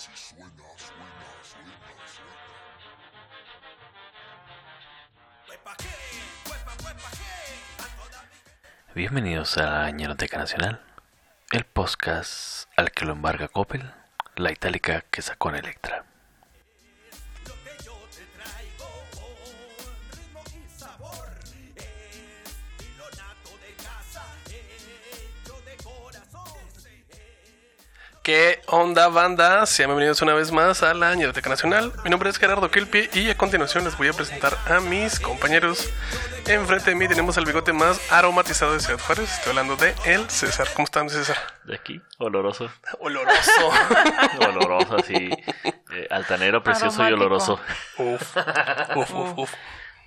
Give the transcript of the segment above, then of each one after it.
Así suena, suena, suena, suena. Bienvenidos a Ñeroteca Nacional, el podcast al que lo embarga Coppel, la itálica que sacó en Electra. ¿Qué onda, banda? Sean bienvenidos una vez más a la Ñeroteca Nacional. Mi nombre es Gerardo Kelpi y a continuación les voy a presentar a mis compañeros. Enfrente de mí tenemos el bigote más aromatizado de Ciudad Juárez. Estoy hablando de el César. ¿Cómo están, César? De aquí, oloroso, Oloroso. oloroso así, eh, altanero, precioso y oloroso. uf, uf, uf, uf.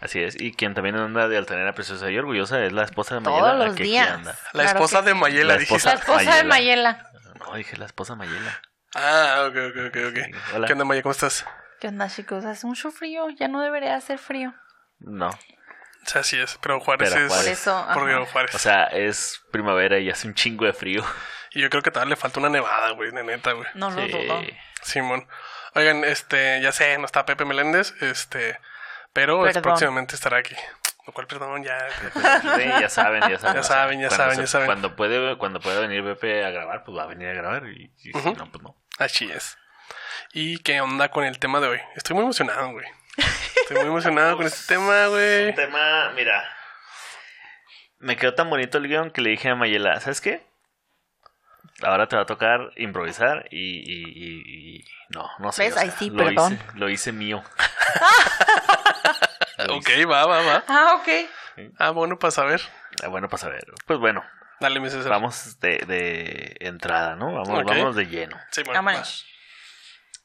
Así es, y quien también anda de altanera, preciosa y orgullosa es la esposa de Todos Mayela. la los que aquí días. anda. La Claro esposa que de. Mayela, La dijiste. La esposa de Mayela. No, dije la esposa Mayela. Ah, ok, ok, ok. ok. Hola. ¿Qué onda, Maya? ¿Cómo estás? ¿Qué onda, chicos? Hace mucho frío. Ya no debería hacer frío. No, O sea, así es, pero Juárez Pero es... Juárez. Por eso, Juárez. o sea, es primavera y hace un chingo de frío. y yo creo que todavía le falta una nevada, güey, de neta, güey. No lo Sí. dudo. Simón. Oigan, este, ya sé, no está Pepe Meléndez, este, pero es Perdón. próximamente estará aquí. Lo cual, perdón, ya. Sí, ya saben, ya saben. Ya saben, ya saben, ya saben. Cuando puede, cuando pueda venir Pepe a grabar, pues va a venir a grabar. Y, y si no, pues no. Así es. ¿Y qué onda con el tema de hoy? Estoy muy emocionado, güey. Estoy muy emocionado con este tema, güey. Un tema, mira. Me quedó tan bonito el guion que le dije a Mayela, ¿sabes qué? Ahora te va a tocar improvisar y, y- y- y- no, no sé. ¿Ves? o sea, Ay, sí, lo perdón. Hice, lo hice mío. Ok, va, va, va. Ah, ok. Ah, bueno, para saber. Ah, bueno, para saber. Pues bueno, Dale, mi César. vamos de, de entrada, ¿no? Vamos, vamos de lleno. Simón. Vámonos.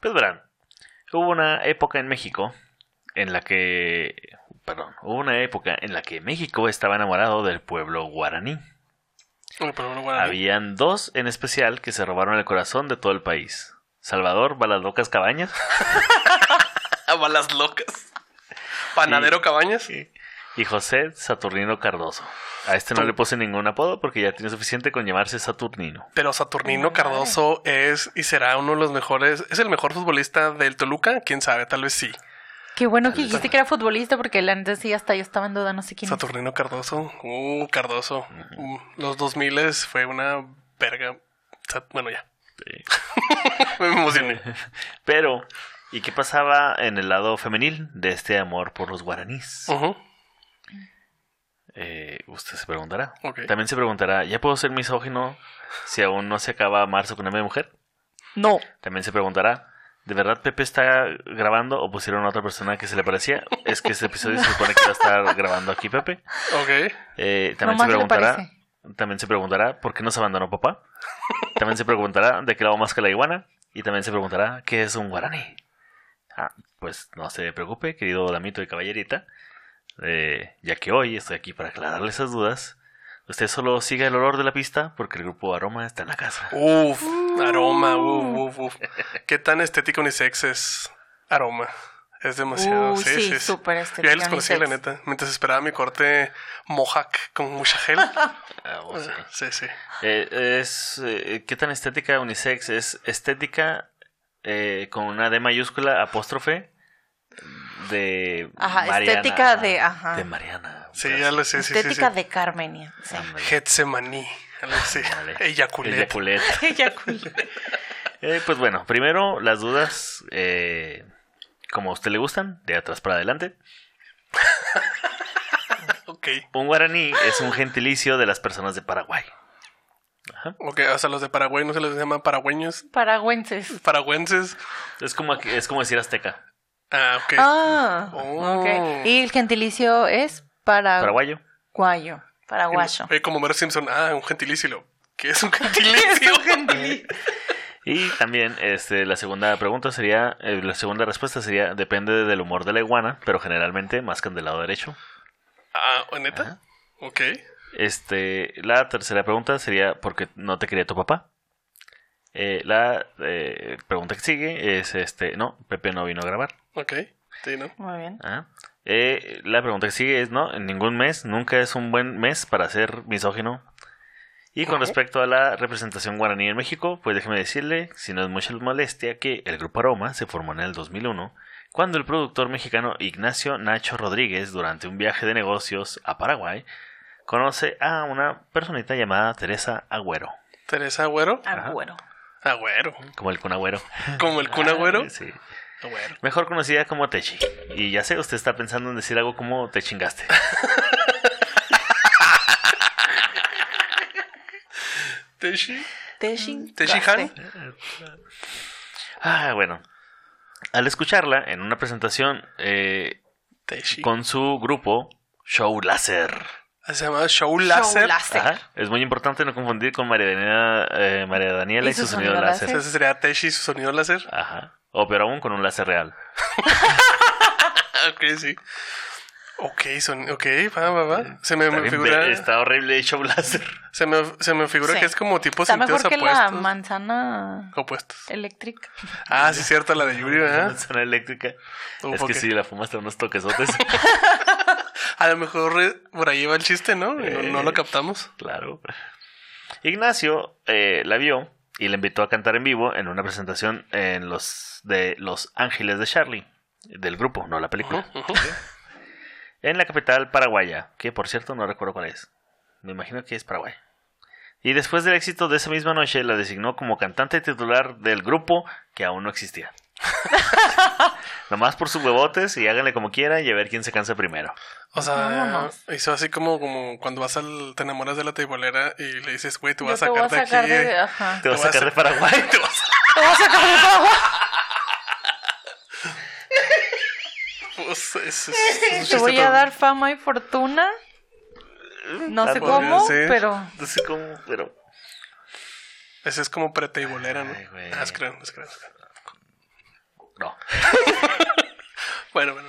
Pues verán, hubo una época en México en la que, perdón, hubo una época en la que México estaba enamorado del pueblo guaraní. Bueno, pero bueno, bueno, Habían dos en especial que se robaron el corazón de todo el país. Salvador Balas Cabañas A balas locas. Panadero Cabañas. y José Saturnino Cardoso. A este no Tú- le puse ningún apodo porque ya tiene suficiente con llamarse Saturnino. Pero Saturnino Madre. Cardoso es y será uno de los mejores. ¿Es el mejor futbolista del Toluca? Quién sabe, tal vez sí. Qué bueno que dijiste que era futbolista porque la antes sí hasta yo estaba en duda, no sé quién es. Saturnino Cardoso. Uh, Cardoso. Uh, los 2000 fue una verga. Bueno, ya. Sí. Me emocioné. Pero, ¿y qué pasaba en el lado femenil de este amor por los guaraníes? Eh, usted se preguntará. También se preguntará, ¿ya puedo ser misógino si aún no se acaba marzo con de mujer? No. También se preguntará, ¿de verdad Pepe está grabando o pusieron a otra persona que se le parecía? Es que este episodio se supone que va a estar grabando aquí Pepe. Ok. Eh, también se preguntará, también se preguntará, ¿por qué nos abandonó papá? También se preguntará, ¿de qué lado más que la iguana? Y también se preguntará, ¿qué es un guaraní? Ah, pues no se preocupe, querido damito y caballerita, eh, ya que hoy estoy aquí para aclararle esas dudas. Usted solo siga el olor de la pista porque el grupo Aroma está en la casa. Uf, aroma, uf, uf, uf. ¿Qué tan estético unisex es aroma? Es demasiado. Uh, sí, sí, súper estético ahí los conocí, la neta. Mientras esperaba mi corte mohawk con mucha gel. Ah, oh, sí. sí, sí. Eh, es, eh, ¿Qué tan estética unisex? Es estética eh, con una D mayúscula apóstrofe de Ajá, Mariana. estética de- ajá. De Mariana. Sí, ya lo sé, sí, sí, sí. Estética de Carmen. ya, Sí. Getsemaní. así. Ándale. Eyaculet. Eyaculet. Ella cool. Eh, pues bueno, primero las dudas, eh, como a usted le gustan, de atrás para adelante. Ok. Un guaraní es un gentilicio de las personas de Paraguay. Ok, o sea, los de Paraguay no se les llama paragüeños, Paragüenses. paragüenses. Es como, es como decir azteca. Ah, ok. Ah, Oh. ok. Y el gentilicio es para... Paraguayo. Paraguayo. Paraguayo. Oye, como Mero Simpson, ah, un gentilicio. ¿Qué es un gentilicio? Y también este, la segunda pregunta sería, eh, la segunda respuesta sería, depende del humor de la iguana, pero generalmente mascan del lado derecho. ah, ¿neta? Ok. Este, la tercera pregunta sería, ¿por qué no te quería tu papá? Eh, la eh, pregunta que sigue es, este, no, Pepe no vino a grabar. Ok. Sí, ¿no? Muy bien. Ah. Eh, la pregunta que sigue es, no, en ningún mes, nunca es un buen mes para ser misógino. Y con respecto a la representación guaraní en México, pues déjeme decirle, si no es mucha molestia, que el grupo Aroma se formó en el 2001, cuando el productor mexicano Ignacio Nacho Rodríguez, durante un viaje de negocios a Paraguay, conoce a una personita llamada Teresa Agüero, Teresa Agüero. Agüero. Agüero. como el Kun Agüero. Como el Kun Agüero. Ah, sí. Agüero. Mejor conocida como Techi. Y ya sé, usted está pensando en decir algo como te chingaste. Teshi. Teshin. Teshi Han. Ah, bueno. Al escucharla en una presentación eh, con su grupo Show Láser. Se llama Show Láser. Ajá. Es muy importante no confundir con María Daniela, eh, María Daniela y, su sonido, láser. Ese sería Teshi, su sonido láser. Ajá. O peor aún con un láser real. ok, sí. Ok, son, ok, va, va, va. Se me, me figura, está horrible Show Láser. se me, se me figura Sí. que es como tipo Está sentidos mejor que la opuestos. manzana Opuestos. eléctrica. Ah, sí, cierto, la de Yuri, ¿verdad? Zona eléctrica. Un es que sí, la fumaste unos toquesotes. A lo mejor eh, por ahí va el chiste, ¿no? No, no lo Eh. captamos. Claro. Ignacio eh, la vio y le invitó a cantar en vivo en una presentación en los de Los Ángeles de Charlie, del grupo, no la película, en la capital paraguaya, que por cierto no recuerdo cuál es. Me imagino que es Paraguay. Y después del éxito de esa misma noche la designó como cantante titular del grupo que aún no existía. Nomás por sus huevotes y háganle como quieran y a ver quién se cansa primero. O sea, Vámonos. hizo así como, como cuando vas al, te enamoras de la teibolera y le dices, güey, te voy a sacar de aquí. Te vas voy a sacar de Paraguay. Te vas a sacar de Paraguay. Pues, es- es- Te voy a dar fama y fortuna. No sé Podría cómo, ser. pero... No sé cómo, pero... Ese es como pre-teibolera, ¿no? Ay, güey. Ah, es creo, es creo, es creo. No. Bueno, bueno.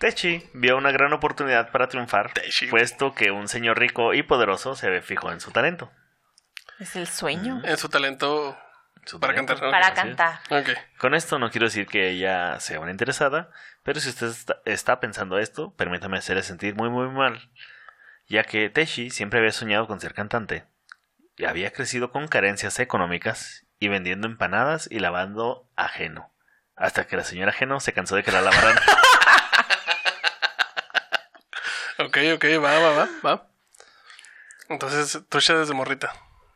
Techi vio una gran oportunidad para triunfar, Techi. puesto que un señor rico y poderoso se fijó en su talento. Es el sueño. En su talento Su para talento. cantar. Para cantar. Con esto no quiero decir que ella sea una interesada, pero si usted está, está pensando esto, permítame hacerle sentir muy muy mal, ya que Techi siempre había soñado con ser cantante. Y había crecido con carencias económicas y vendiendo empanadas y lavando ajeno. Hasta que la señora ajeno se cansó de que la lavaran. Ok, ok, va, va, va, va. Entonces, tucha desde morrita.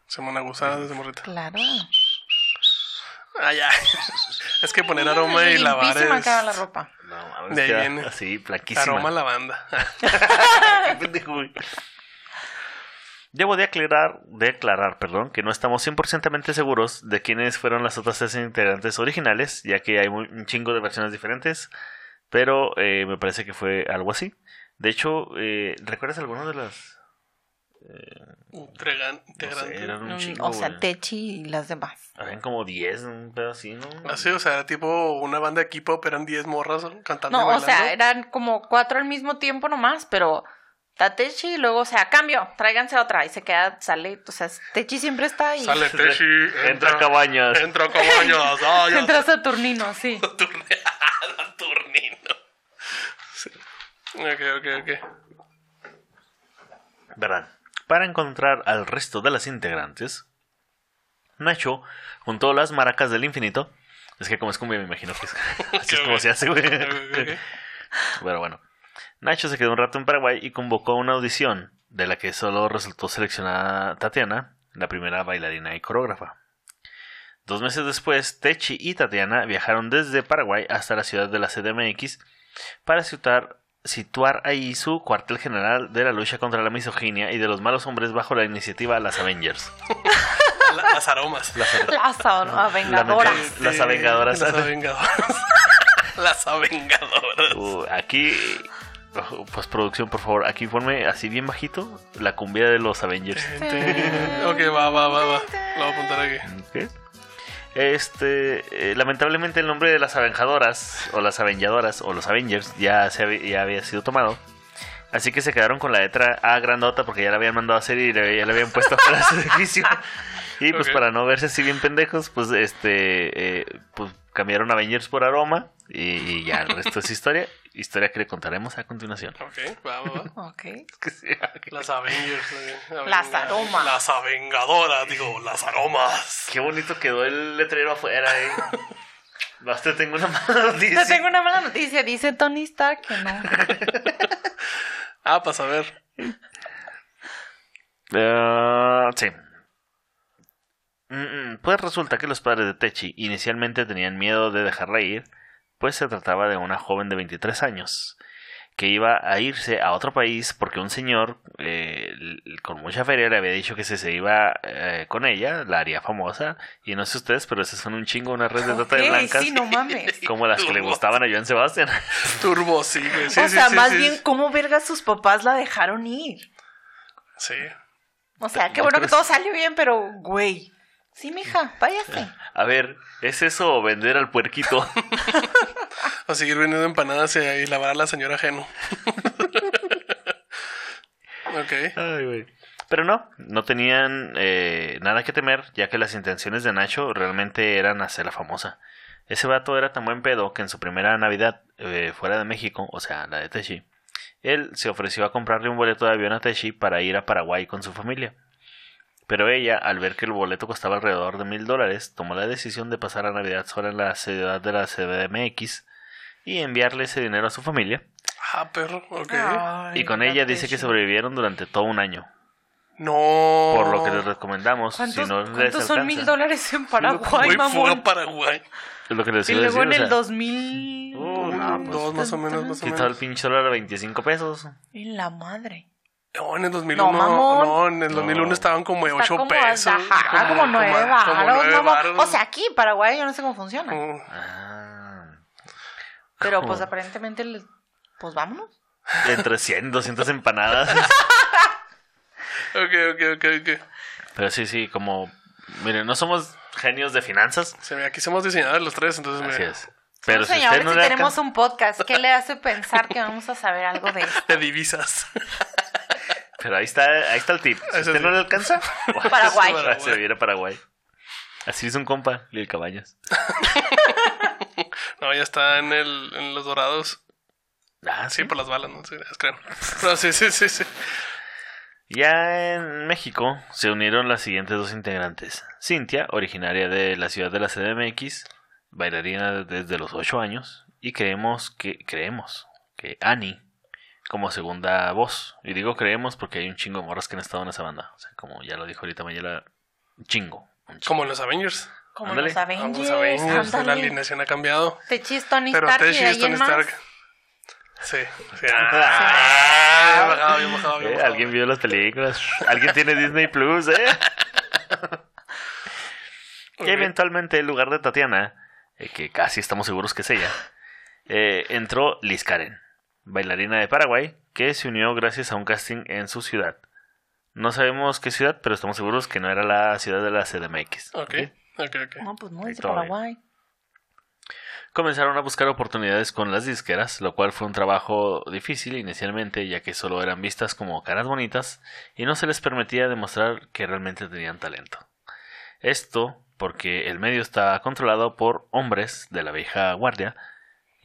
Semana gusada desde morrita. Claro. Ah, ya. es que poner aroma y lavar es... queda la ropa. No, mames, De ahí viene. así, flaquísima. Aroma a lavanda. Debo de aclarar, de aclarar, perdón, que no estamos 100% seguros de quiénes fueron las otras tres integrantes originales, ya que hay muy- un chingo de versiones diferentes, pero eh, me parece que fue algo así. De hecho, eh, ¿recuerdas alguno de las? Entregan, No sé, integrante. eran un Mm, chingo, o sea. Techi y las demás. Habían como 10, un pedo así, ¿no? Así, o sea, era tipo una banda de equipo, pero eran 10 morras cantando y No, o sea, eran como cuatro al mismo tiempo nomás, pero está Techi y luego, o sea, cambio, tráiganse otra y se queda, sale, o sea, Techi siempre está ahí. Sale Teshi, Entra Cabañas. Entra Cabañas. Ah, ya. Entra Saturnino, sí. Turni- Saturnino. Sí. Ok, ok, ok. Verán, para encontrar al resto de las integrantes, Nacho juntó las maracas del infinito. Es que como es cumbia me imagino que es, así es como se hace, güey. Pero bueno, Nacho se quedó un rato en Paraguay y convocó una audición de la que solo resultó seleccionada Tatiana, la primera bailarina y coreógrafa. Dos meses después, Techi y Tatiana viajaron desde Paraguay hasta la ciudad de la CDMX para situar, situar ahí su cuartel general de la lucha contra la misoginia y de los malos hombres bajo la iniciativa Las Avengers. La- las aromas. Las vengadoras. Las avengadoras. Las avengadoras. las avengadoras. Uh, aquí, uh, postproducción, por favor, aquí ponme así bien bajito la cumbia de los Avengers. ok, va, va, va, va. Lo voy a apuntar aquí. Este, eh, lamentablemente el nombre de las Avenjadoras, o las Avengadoras, o los Avengers, ya, se había, ya había sido tomado. Así que se quedaron con la letra A grandota porque ya la habían mandado a hacer y le- ya le habían puesto de su edificio. Y pues para no verse así bien pendejos, pues este, eh, pues cambiaron Avengers por Aroma y, y ya el resto es historia. Historia que le contaremos a continuación. Ok, va, va, va. Ok. Las Avengers. Las aromas. Las Avengadoras, digo, las aromas. Qué bonito quedó el letrero afuera, eh. Vas, te tengo una mala noticia. Te tengo una mala noticia. Dice Tony Stark que no. Ah, para saber. Ah, sí. Mm, mm, Pues resulta que los padres de Techi inicialmente tenían miedo de dejarla ir, pues se trataba de una joven de 23 años que iba a irse a otro país porque un señor eh, con mucha feria le había dicho que si se iba eh, con ella la haría famosa y no sé ustedes pero esas son un chingo una red de trata de blancas sí, no mames. como las que le gustaban a Joan Sebastián Turbo, sí, güey. Sí, o sí, sea, sí, más sí, bien, sí. ¿cómo verga sus papás la dejaron ir? Sí. O sea, qué ¿No bueno que todo salió bien, pero, güey. Sí, mija, váyase. a ver ¿es eso o vender al puerquito? A seguir vendiendo empanadas y, y lavar a la señora ajeno. ok. Ay, güey. Pero no, no tenían eh, nada que temer, ya que las intenciones de Nacho realmente eran hacerla famosa. Ese vato era tan buen pedo que en su primera Navidad eh, fuera de México, o sea, la de Techi, él se ofreció a comprarle un boleto de avión a Techi para ir a Paraguay con su familia. Pero ella, al ver que el boleto costaba alrededor de mil dólares, tomó la decisión de pasar la Navidad sola en la ciudad de la CDMX y enviarle ese dinero a su familia. Ah, perro, ok. Ay, Y con la ella dice que sobrevivieron durante todo un año. No. Por lo que les recomendamos, si ¿Cuántos, no les cuántos son mil dólares en Paraguay, fuga mamón? a Paraguay. es lo que les Y iba a luego en decir, el o sea, 2000... Uh, no, pues, Dos más o menos, más o el pinche dólar a 25 pesos. En la madre. No, en el 2001. No, No, en el 2001 No. estaban como de Está 8 como, pesos. ajá, como, como varos, nueve mamón. varos. O sea, aquí, Paraguay, yo no sé cómo funciona. Ah, Pero pues aparentemente, pues vámonos. Entre 100, 200 empanadas. Ok, ok, ok, ok. Pero sí, sí, como... Miren, no somos genios de finanzas. Se ve, aquí somos diseñadores los tres, entonces Así mira, es. Pero si usted no si tenemos un podcast, ¿qué le hace pensar que vamos a saber algo de esto? de divisas. Pero ahí está, ahí está el tip. Si usted no le alcanza... Paraguay. Se viene a Paraguay. Así es un compa, Lil Cabañas. No, ya está en, el, en los dorados. Ah, Sí, por las balas, no sé, es creo. No, sí, sí, sí, sí. Ya en México se unieron las siguientes dos integrantes. Cintia, originaria de la ciudad de la CDMX, bailarina desde los 8 años, y creemos que creemos que Annie como segunda voz. Y digo creemos porque hay un chingo de morras que han estado en esa banda. O sea, como ya lo dijo ahorita Mayela, un chingo. un chingo. Como en los Avengers. Como Ándale. los Como Avengers, los Avengers, la alineación ha cambiado. Techi es Tony Pero Stark ahí en Tony más. Stark. Sí. sí. Ah, bien bajado, bien bajado, bien Eh, bajado. Alguien vio las películas. Alguien tiene Disney Plus, ¿eh? Y eventualmente, en lugar de Tatiana, eh, que casi estamos seguros que es ella, eh, entró Liz Karen, bailarina de Paraguay, que se unió gracias a un casting en su ciudad. No sabemos qué ciudad, pero estamos seguros que no era la ciudad de la CDMX. Ok, ok, ok. No, pues no, es de bien. Paraguay. Comenzaron a buscar oportunidades con las disqueras, lo cual fue un trabajo difícil inicialmente, ya que solo eran vistas como caras bonitas y no se les permitía demostrar que realmente tenían talento. Esto porque el medio está controlado por hombres de la vieja guardia,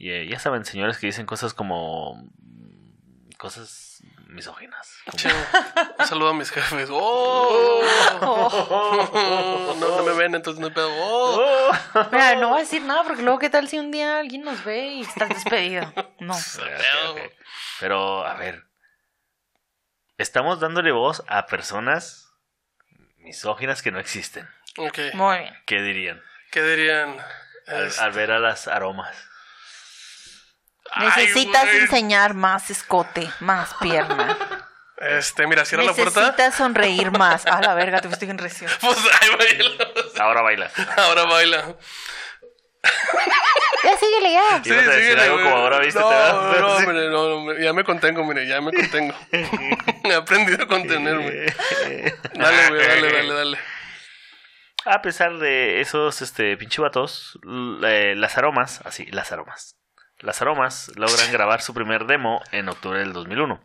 y eh, ya saben, señores que dicen cosas como. mm, cosas misóginas. como- Sí. Un saludo a mis jefes. ¡Oh! No, no me ven, entonces no hay pedo. ¡Oh! Mira, no voy a decir nada porque luego, ¿qué tal si un día alguien nos ve y estás despedido? No. Pero, a ver. Estamos dándole voz a personas misóginas que no existen. Ok. Muy bien. ¿Qué dirían? ¿Qué dirían? Al ver a las aromas. Necesitas enseñar más escote, más pierna. Este, mira, cierra la puerta. Necesitas sonreír más. A la verga, te fuiste en recio. Pues ahí baila. Ahora baila. Ahora baila. Ya síguele ya. Sí. A decir algo como ahora, ¿viste? No, Te vas- no, no, sí. ya me contengo, mire, ya me contengo. He aprendido a contenerme. Dale, güey, dale, dale, dale. A pesar de esos este, pinche vatos, eh, las aromas, así, las aromas. Las aromas logran grabar su primer demo en octubre del 2001.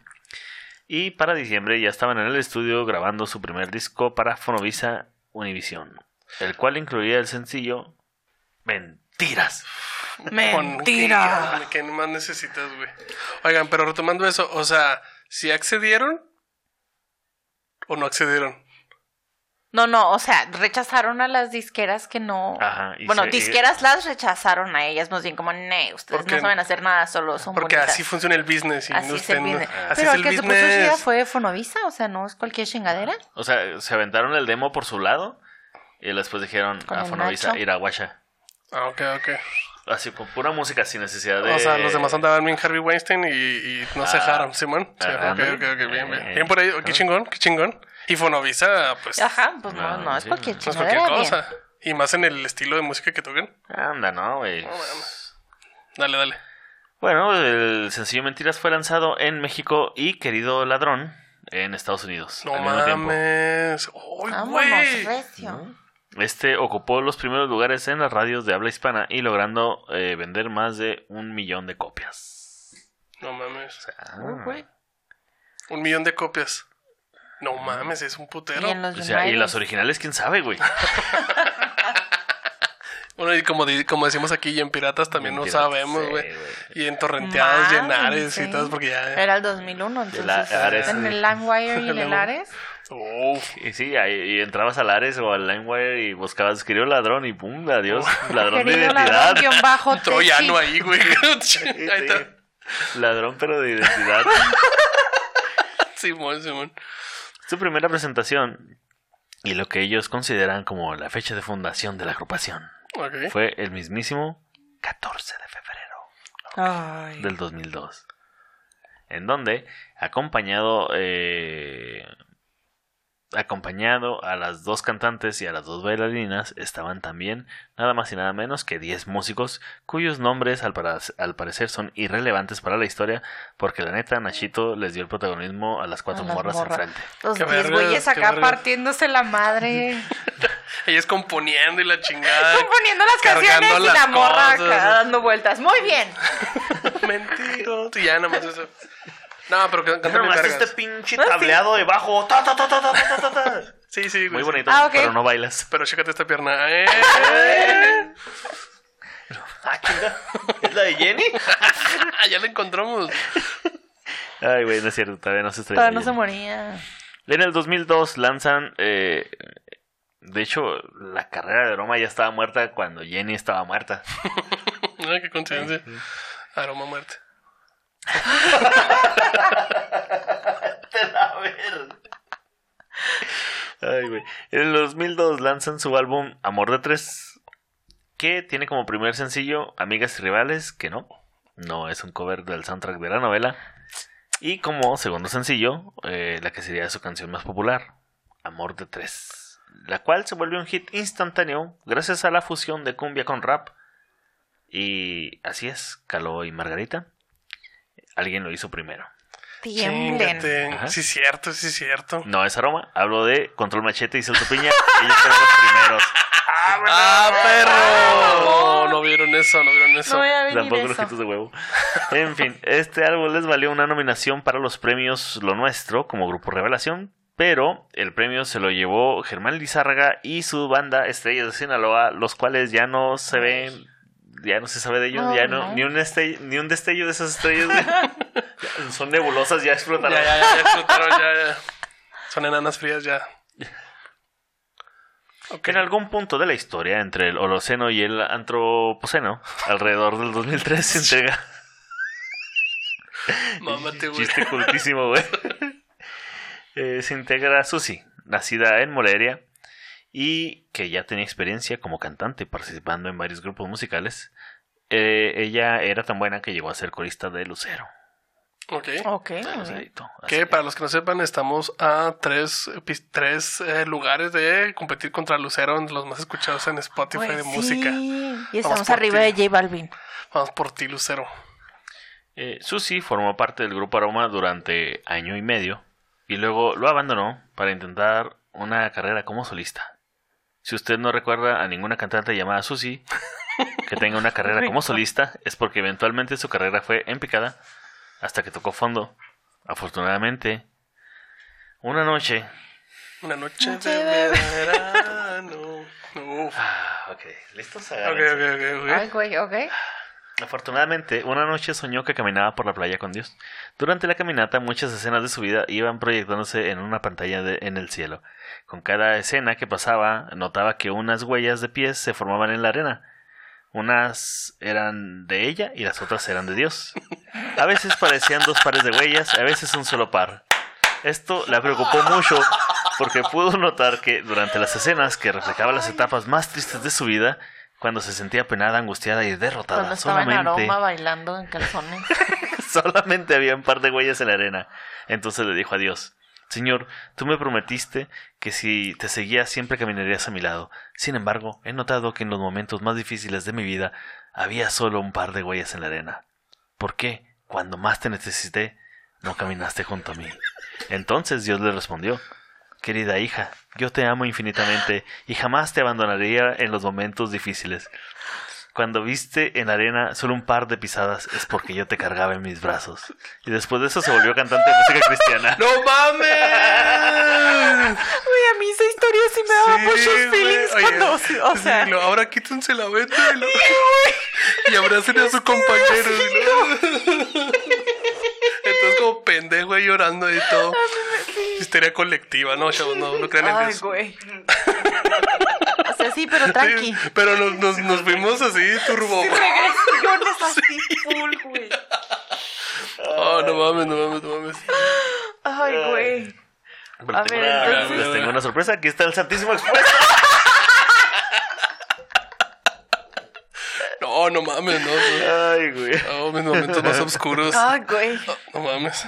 Y para diciembre ya estaban en el estudio grabando su primer disco para Fonovisa Univision, el cual incluía el sencillo Mentiras. Mentira. ¿Qué, qué más necesitas, güey? Oigan, pero retomando eso, o sea, ¿si accedieron o no accedieron? No, no, o sea, rechazaron a las disqueras que no. Ajá, y bueno, se- disqueras las rechazaron a ellas, más bien como, ne, ustedes Porque- no saben hacer nada, solo son Porque bonitas". así funciona el business. Y Así no es el business. así Pero es el el que se puso chida business. fue Fonovisa, o sea, no es cualquier chingadera. O sea, se aventaron el demo por su lado y después dijeron Con a Fonovisa, Nacho. Iraguacha. Ah, ok, ok. Así, con pura música, sin necesidad de... O sea, los demás andaban bien Harvey Weinstein y, y no se Ah, dejaron, Simón. Sí, ah, ok, ok, ok, bien, bien. Eh, Bien por ahí, qué ah. chingón, qué chingón. Y Fonovisa, pues, Ajá, pues no, No, no, es sí, cualquier no es cualquier bien. cosa. Y más en el estilo de música que tocan. Anda, ¿no, güey? Dale, dale. Bueno, el sencillo Mentiras fue lanzado en México y Querido Ladrón en Estados Unidos. No al mames. ¡Uy, Vámonos, güey! Este ocupó los primeros lugares en las radios de habla hispana y logrando eh, vender más de un millón de copias. No mames. Uy, güey. Un millón de copias. No mames, es un putero. Y en los O sea, y las originales, quién sabe, güey. Bueno, y como, di- como decimos aquí, y en piratas también no Piratas, sabemos, güey. Y en torrenteados, llenares y sí. todo, porque ya. Era el 2001, entonces. la- Ares, en el LimeWire y en el Luego- Ares. Uf. Y sí, ahí, y entrabas al Ares o al LimeWire y buscabas querido ladrón y pum, adiós, ladrón de identidad. ladrón, bajo, Un troyano ahí, güey. ahí está. Ladrón pero de identidad. Simón, Simón. Su primera presentación y lo que ellos consideran como la fecha de fundación de la agrupación fue el mismísimo 14 de febrero. Del 2002. En donde, acompañado, eh, acompañado a las dos cantantes y a las dos bailarinas, estaban también nada más y nada menos que 10 músicos cuyos nombres al, para- al parecer son irrelevantes para la historia, porque la neta Nachito les dio el protagonismo a las cuatro A las morras morras. enfrente. Los Qué 10 vergas, güeyes acá partiéndose la madre. Ellos componiendo y la chingada. Componiendo las canciones y las la morra acá dando vueltas. Muy bien. Mentiros. Y ya nada más eso. No, pero que cántame Nomás cargas. este pinche Ah, sí. tableado de bajo. ta, ta, ta, ta, ta, ta, ta, ta. Sí, sí, güey. Muy sí. bonito, Ah, ok. pero no bailas. Pero chécate esta pierna. Eh. Ah, chinga. ¿Es la de Jenny? Ya la encontramos. Ay, güey, no es cierto, todavía no se estrella. Todavía no se moría. En el 2002 lanzan. eh, de hecho, la carrera de Roma ya estaba muerta cuando Jenny estaba muerta. Ah, qué coincidencia. Aroma muerte. Ay, güey. En el 2002 lanzan su álbum Amor de Tres, que tiene como primer sencillo Amigas y Rivales, que no, no es un cover del soundtrack de la novela. Y como segundo sencillo, eh, la que sería su canción más popular, Amor de Tres, la cual se volvió un hit instantáneo gracias a la fusión de cumbia con rap. Y así es, Caló y Margarita. Alguien lo hizo primero. Tiemblen. Sí, cierto, sí, cierto. No es aroma, hablo de Control Machete y Celso Piña. Ellos fueron los primeros. ¡Ah, perro! No vieron eso, no vieron eso. No voy a venir Tampoco eso. ojitos de huevo. En fin, este álbum les valió una nominación para los premios Lo Nuestro como grupo revelación, pero el premio se lo llevó Germán Lizárraga y su banda Estrellas de Sinaloa, los cuales ya no se ven, ya no se sabe de ellos, No, ya no, no. Ni, un este- ni un destello de esas estrellas. Ya Son nebulosas, ya explotaron. Ya, ya, ya, ya explotaron, ya, ya. Son enanas frías ya. Ok. En algún punto de la historia, entre el Holoceno y el Antropoceno, alrededor del 2003 se entrega. Mámate, güey. Chiste cultísimo, güey. Eh, se integra Susi, nacida en Morelia y que ya tenía experiencia como cantante participando en varios grupos musicales. Eh, ella era tan buena que llegó a ser corista de Lucero. Ok. Ok. de muy bien. Lucerito. Así Que para los que no sepan, estamos a tres, tres eh, lugares de competir contra Lucero, en los más escuchados en Spotify Pues de sí. música. Y estamos por arriba ti. de J Balvin. Vamos por ti, Lucero. Eh, Susi formó parte del grupo Aroma durante año y medio y luego lo abandonó para intentar una carrera como solista. Si usted no recuerda a ninguna cantante llamada Susi que tenga una carrera como solista, es porque eventualmente su carrera fue en picada hasta que tocó fondo. Afortunadamente, una noche. Una noche de verano. Uf. Ah, ok. ¿listos? Ok, Agárrense. ok, ok, ok. Ay, güey, ok. Afortunadamente, una noche soñó que caminaba por la playa con Dios. Durante la caminata, muchas escenas de su vida iban proyectándose en una pantalla de- en el cielo. Con cada escena que pasaba, notaba que unas huellas de pies se formaban en la arena. Unas eran de ella y las otras eran de Dios. A veces parecían dos pares de huellas, a veces un solo par. Esto la preocupó mucho porque pudo notar que durante las escenas que reflejaban las etapas más tristes de su vida, cuando se sentía penada, angustiada y derrotada, Cuando estaba en solamente, aroma bailando en calzones. solamente había un par de huellas en la arena. Entonces le dijo a Dios, Señor, tú me prometiste que si te seguía siempre caminarías a mi lado. Sin embargo, he notado que en los momentos más difíciles de mi vida había solo un par de huellas en la arena. ¿Por qué, cuando más te necesité, no caminaste junto a mí? Entonces Dios le respondió, Querida hija, yo te amo infinitamente y jamás te abandonaría en los momentos difíciles. Cuando viste en la arena solo un par de pisadas es porque yo te cargaba en mis brazos. Y después de eso se volvió cantante de música cristiana. ¡No mames! Uy, a mí esa historia sí me daba Sí, muchos feelings Oye, cuando, o sí, sea, lo- ahora quítense la venta y, lo- y abracen a su compañero. ¿no? Entonces como pendejo ahí llorando y todo. Histeria colectiva, no, chavos, no, no crean en ay, Dios. güey. O sea, sí, pero tranqui. Sí, pero nos, nos, nos fuimos así, turbo. Regresiones así full, güey. Oh, no mames, no mames, no mames. Ay, güey. Pero A tengo ver, una- entonces- les tengo una sorpresa. Aquí está el Santísimo Expuesto. No, no mames, no. no. Ay, güey. Oh, mis momentos más oscuros. Ay, güey. No mames.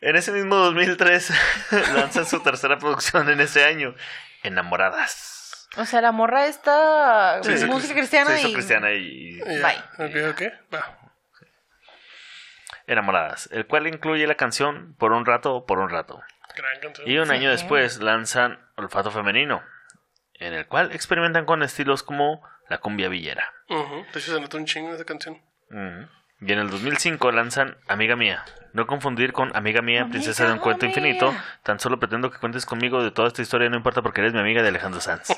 En ese mismo 2003 lanzan su tercera producción en ese año, Enamoradas. O sea, la morra está Sí, música cristiana Se hizo y cristiana y Ya. Ok, ok. Va. Enamoradas, el cual incluye la canción Por un rato, por un rato. Gran canción. Y un Sí. año después lanzan Olfato Femenino, en el cual experimentan con estilos como la cumbia villera. Ujú. De hecho, se nota un chingo esa canción. Ujú. Y en el 2005 lanzan Amiga Mía. No confundir con Amiga Mía, Amiga Princesa de un Cuento mía. Infinito. Tan solo pretendo que cuentes conmigo de toda esta historia, no importa porque eres mi amiga de Alejandro Sanz.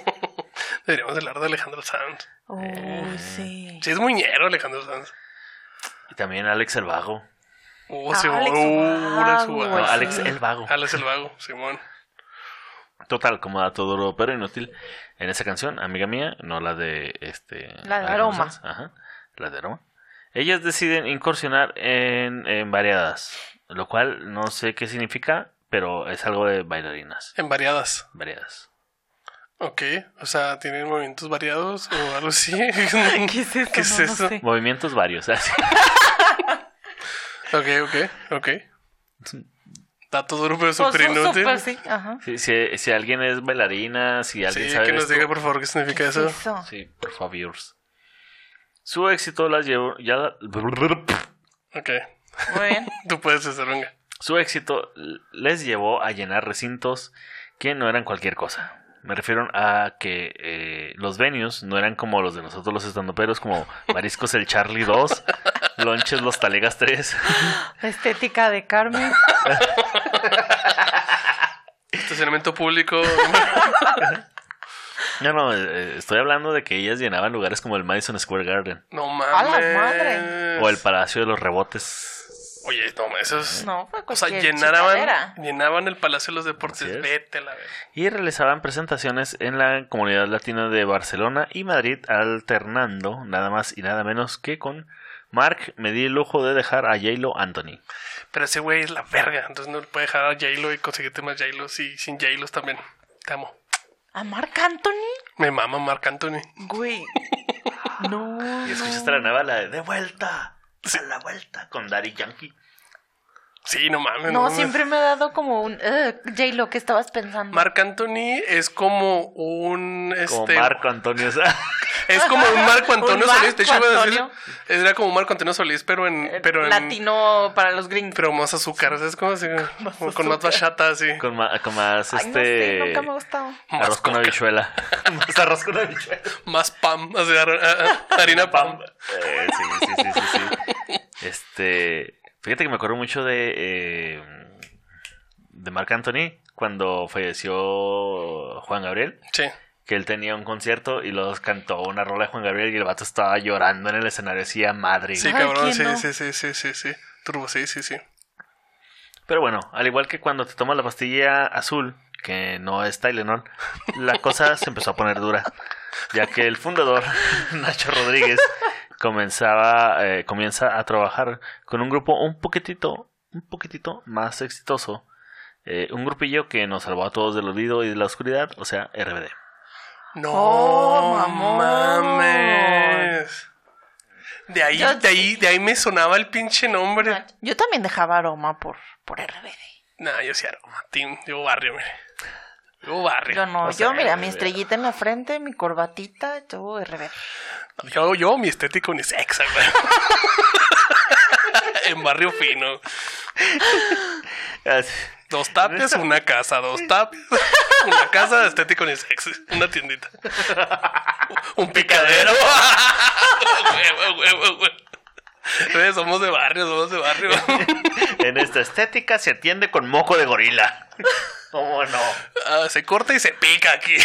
Deberíamos hablar de Alejandro Sanz. Uy, sí. Sí, es muñero Alejandro Sanz. y también Alex el Vago. Oh, Ah, Simón. Alex Uh, Alex Vago, Vago. No, sí. Alex el Vago. Alex el Vago, Simón. Total, como dato duro pero inútil. En esa canción, Amiga Mía, no la de este. La de Aroma. Sanz, Ajá, la de Aroma. Ellas deciden incursionar en, en variadas, lo cual no sé qué significa, pero es algo de bailarinas. En variadas. Variadas. Ok. O sea, tienen movimientos variados o algo así. ¿Qué es eso? ¿Qué es No, no eso? sé. Movimientos varios, así. Ok, ok, ok. Dato duro, pero Pues, súper inútil. súper, sí. Ajá. Si, si, si alguien es bailarina, si Sí, alguien sabe que nos esto, diga por favor qué significa eso. Eso. Sí, por favor. Su éxito las llevó. Ya, Ok. Muy bien. Tú puedes hacer, venga. su éxito les llevó a llenar recintos que no eran cualquier cosa. Me refiero a que eh, los venues no eran como los de nosotros los estandoperos, como Mariscos el Charlie 2, Lonches los Talegas 3. La estética de Carmen. Estacionamiento público. No, no, eh, estoy hablando de que ellas llenaban lugares como el Madison Square Garden No ¡A mames. la madre! o el Palacio de los Rebotes. Oye, no, eso es. No, fue o sea, llenaban, llenaban el Palacio de los Deportes. Vete a la verga. y realizaban presentaciones en la comunidad latina de Barcelona y Madrid, alternando nada más y nada menos que con Mark. Me di el lujo de dejar a J-Lo Anthony. Pero ese güey es la verga. Entonces no le puede dejar a J-Lo y conseguirte más J-Lo. Sí, sin J-Lo también. Te amo. ¿A Marc Anthony? Me mama Marc Anthony. Güey. No. Y escuchaste la nueva, la de De vuelta, a la vuelta, con Daddy Yankee. Sí, no mames. No, siempre me ha dado como un. Uh, J-Lo, ¿qué estabas pensando? Marc Anthony es como un. Como Este, Marco Antonio. o sea, Es como un Marco Antonio Un Solís. De hecho, iba a decir. Era como Marco Antonio Solís, pero en. Eh, Pero en Latino para los gringos. Pero más azúcar. ¿Sabes cómo? Así, como con más bachata, así. con, ma- con más Ay, no sé, este. nunca me ha gustado. Más arroz con coca. habichuela. más arroz con habichuela. Más pam. Ah, ah, harina pam. Eh, sí, sí, sí, sí, sí. Este. Fíjate que me acuerdo mucho de. eh, de Marc Anthony cuando falleció Juan Gabriel. Sí. que él tenía un concierto y los cantó una rola de Juan Gabriel y el vato estaba llorando en el escenario, así a madre. Sí, cabrón, ¿quién sí, no? sí, sí, sí, sí, sí. Turbo, sí, sí, sí. Pero bueno, al igual que cuando te tomas la pastilla azul, que no es Tylenol, la cosa se empezó a poner dura, ya que el fundador, Nacho Rodríguez, comenzaba, eh, comienza a trabajar con un grupo un poquitito, un poquitito más exitoso, eh, un grupillo que nos salvó a todos del olvido y de la oscuridad, o sea, RBD. No Oh, mames. De ahí, Yo- de ahí, de ahí me sonaba el pinche nombre. Yo también dejaba aroma por, por RBD. Nah, yo sí aroma. Team, yo barrio, mire. Yo barrio. Yo no, O sea, yo mira, mi estrellita en la frente, mi corbatita, todo RBD. Yo, yo, mi estética unisexa, güey. en barrio fino. Así- Dos tapes, una casa. Dos tapes, una casa de estética unisex. Una tiendita. Un picadero. Somos de barrio, somos de barrio. En esta estética se atiende con moco de gorila. ¿Cómo no? Ah, se corta y se pica aquí.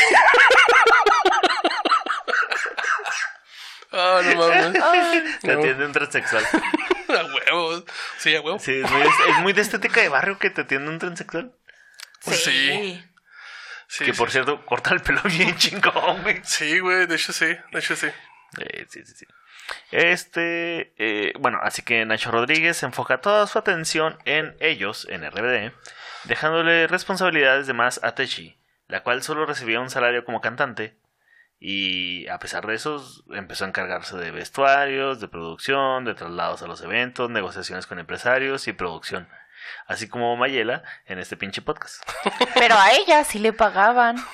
Ah, no mames. Se No. atiende un transexual. A huevos. Sí, a huevos. Sí, es muy, es muy de estética de barrio que te atiende un transexual. Pues sí. Sí, que por sí. cierto, corta el pelo bien chingón, güey. Sí, güey, de hecho sí, de hecho sí. Eh, sí, sí, sí. Este, eh, bueno, así que Nacho Rodríguez enfoca toda su atención en ellos, en RBD, dejándole responsabilidades de más a Techi, la cual solo recibía un salario como cantante, y a pesar de eso empezó a encargarse de vestuarios, de producción, de traslados a los eventos, negociaciones con empresarios y producción, así como Mayela en este pinche podcast. Pero a ella sí le pagaban.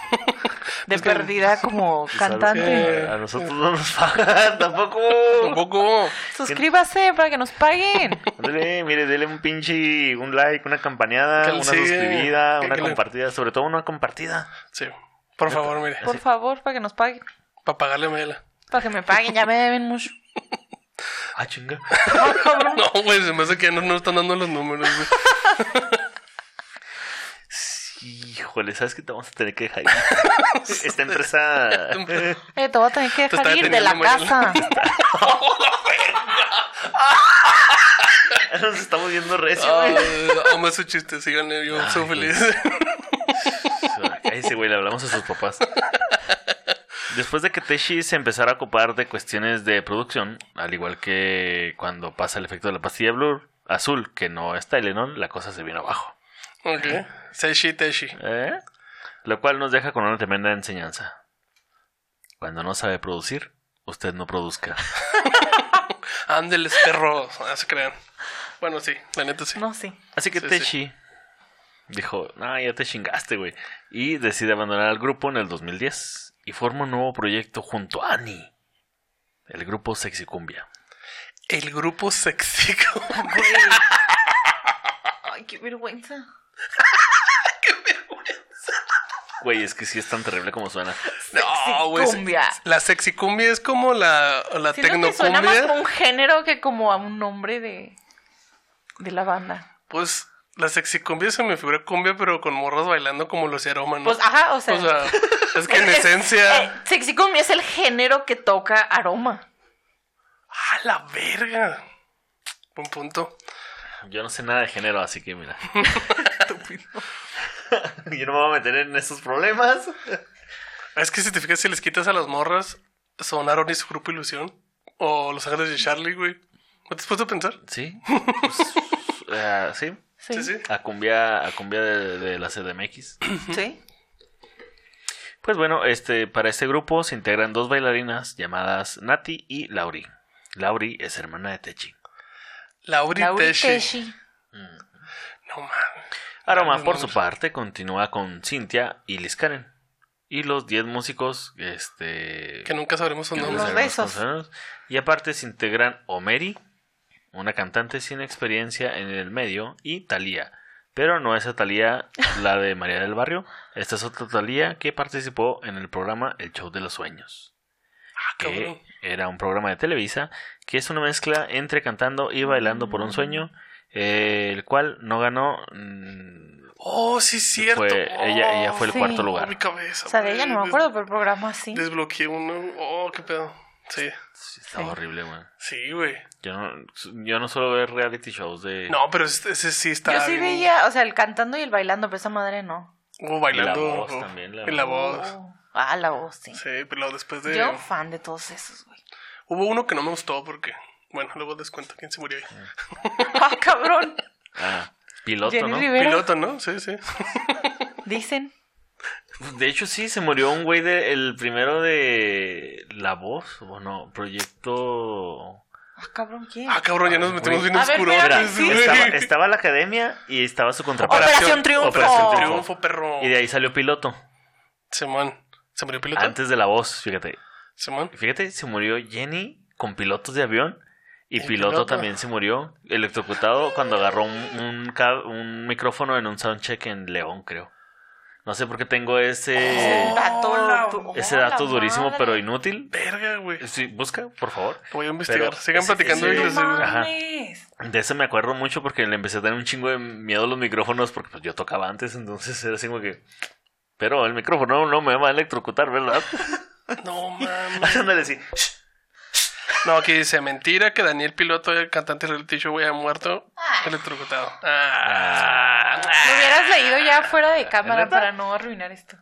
De Es que- perdida como Pues, ¿Sabes cantante. A nosotros no nos pagan tampoco. Tampoco. Suscríbase para que nos paguen. Ándale, mire, dele un pinche, un like, una campaneada, Que una suscribida, una compartida, sobre todo una compartida. Sí. Por favor, mire. Por favor, para que nos paguen. Para pagarle a Mela. Para que me paguen, ya me deben mucho. Ah, chinga. No, cabrón. No, güey, se me hace que ya no nos están dando los números, güey. Híjole, ¿sabes qué? Te vamos a tener que dejar ir. Esta empresa... Eh, te voy a tener que dejar ir de la casa. Nos estamos viendo recio, Ah, güey. amo ese chiste, síganle, yo soy Ay, feliz. Cállese, güey, le hablamos a sus papás. Después de que Teshi se empezara a ocupar de cuestiones de producción, al igual que cuando pasa el efecto de la pastilla blur, azul, que no es Tylenol, la cosa se viene abajo. ok. Seshi, Teshi. ¿Eh? Lo cual nos deja con una tremenda enseñanza. Cuando no sabe producir, usted no produzca. Ándeles, perros. No se crean. Bueno, sí, la neta sí. No, sí. Así que Sí, Techi dijo, ah, ya te chingaste, güey. Y decide abandonar el grupo en el 2010 y forma un nuevo proyecto junto a Annie. El grupo Sexy Cumbia. El grupo sexy. Güey. Ay, qué vergüenza. Güey, es que sí es tan terrible como suena. No, güey. cumbia. La sexy cumbia es como la, la Siento que suena más como tecnocumbia. un género que como a un nombre de, de la banda. Pues la sexy cumbia se me figura cumbia, pero con morras bailando como los aroma, ¿no? Pues, ajá, o sea. O sea, es que en es- esencia. eh, sexy cumbia es el género que toca aroma. ¡A la verga! Buen punto. Yo no sé nada de género, así que mira. Yo no me voy a meter en esos problemas. Es que si te fijas, si les quitas a las morras, son Aaron y su grupo Ilusión. O Los Ángeles de Charlie, güey. ¿No te has puesto a pensar? Sí. Pues, eh, sí. Sí. Sí, sí. A cumbia, a cumbia de, de la CDMX. Sí. Pues bueno, este, para este grupo se integran dos bailarinas llamadas Nati y Lauri. Lauri es hermana de Techi. Lauri Lauri Teshi. Teshi. No mames. Aroma, por su parte, continúa con Cintia y Liz Karen. Y los 10 músicos, este... Que nunca sabremos sus que no nombres. Los besos. Y aparte se integran Omeri, una cantante sin experiencia en el medio, y Thalía. Pero no esa Thalía la de María del Barrio. Esta es otra Thalía que participó en el programa El Show de los Sueños. Ah, que cabrón. era un programa de Televisa que es una mezcla entre cantando y bailando por un sueño eh, el cual no ganó. mm, Oh, sí, cierto. Fue, ella, ella fue el Sí. cuarto Oh, lugar. mi cabeza. O sea, de ella no me acuerdo, pero el programa sí. Desbloqueé uno. Oh, qué pedo. Sí, Sí, Estaba Sí. horrible, güey. sí, güey. Yo no, yo no suelo ver reality shows de. No, pero ese, ese sí está. Yo sí bien- veía, o sea, el cantando y el bailando, pero esa madre no. Y bailando. la voz oh, también, la y la voz. Oh. Ah, la voz, sí. Sí, pero después de. Yo fan de todos esos, güey. Hubo uno que no me gustó porque. Bueno, luego les cuento quién se murió ahí. Ah, cabrón. Ah, piloto, Jenny ¿no? Rivera. Piloto, ¿no? Sí, sí. Dicen. De hecho, sí, se murió un güey de, el primero de La Voz. Bueno, proyecto. Ah, cabrón, ¿quién? Ah, cabrón, ya nos metimos bien oscuros. sí. estaba, estaba la academia y estaba su contraparte. Operación Triunfo. Operación Triunfo. Perro. Y de ahí salió piloto. Simón. ¿Se murió piloto? Antes de La Voz, fíjate. Simón. Fíjate, se murió Jenny con pilotos de avión. Y El piloto, piloto. también se murió electrocutado cuando agarró un, un, un micrófono en un soundcheck en León, creo. No sé por qué tengo ese, Ese dato, ese oh, dato la durísimo, madre. pero inútil. Verga, güey. Sí, busca, por favor. Voy a investigar. Pero Sigan ese- platicando ese-. Ajá. De ese me acuerdo mucho porque le empecé a tener un chingo de miedo a los micrófonos porque pues, yo tocaba antes, entonces era así como que... Pero el micrófono no me va a electrocutar, ¿verdad? No mames. Ándale, sí. No, aquí dice mentira que Daniel Piloto, el cantante de reality show, haya muerto electrocutado. Ah, Lo hubieras leído ya fuera de cámara para no arruinar esto.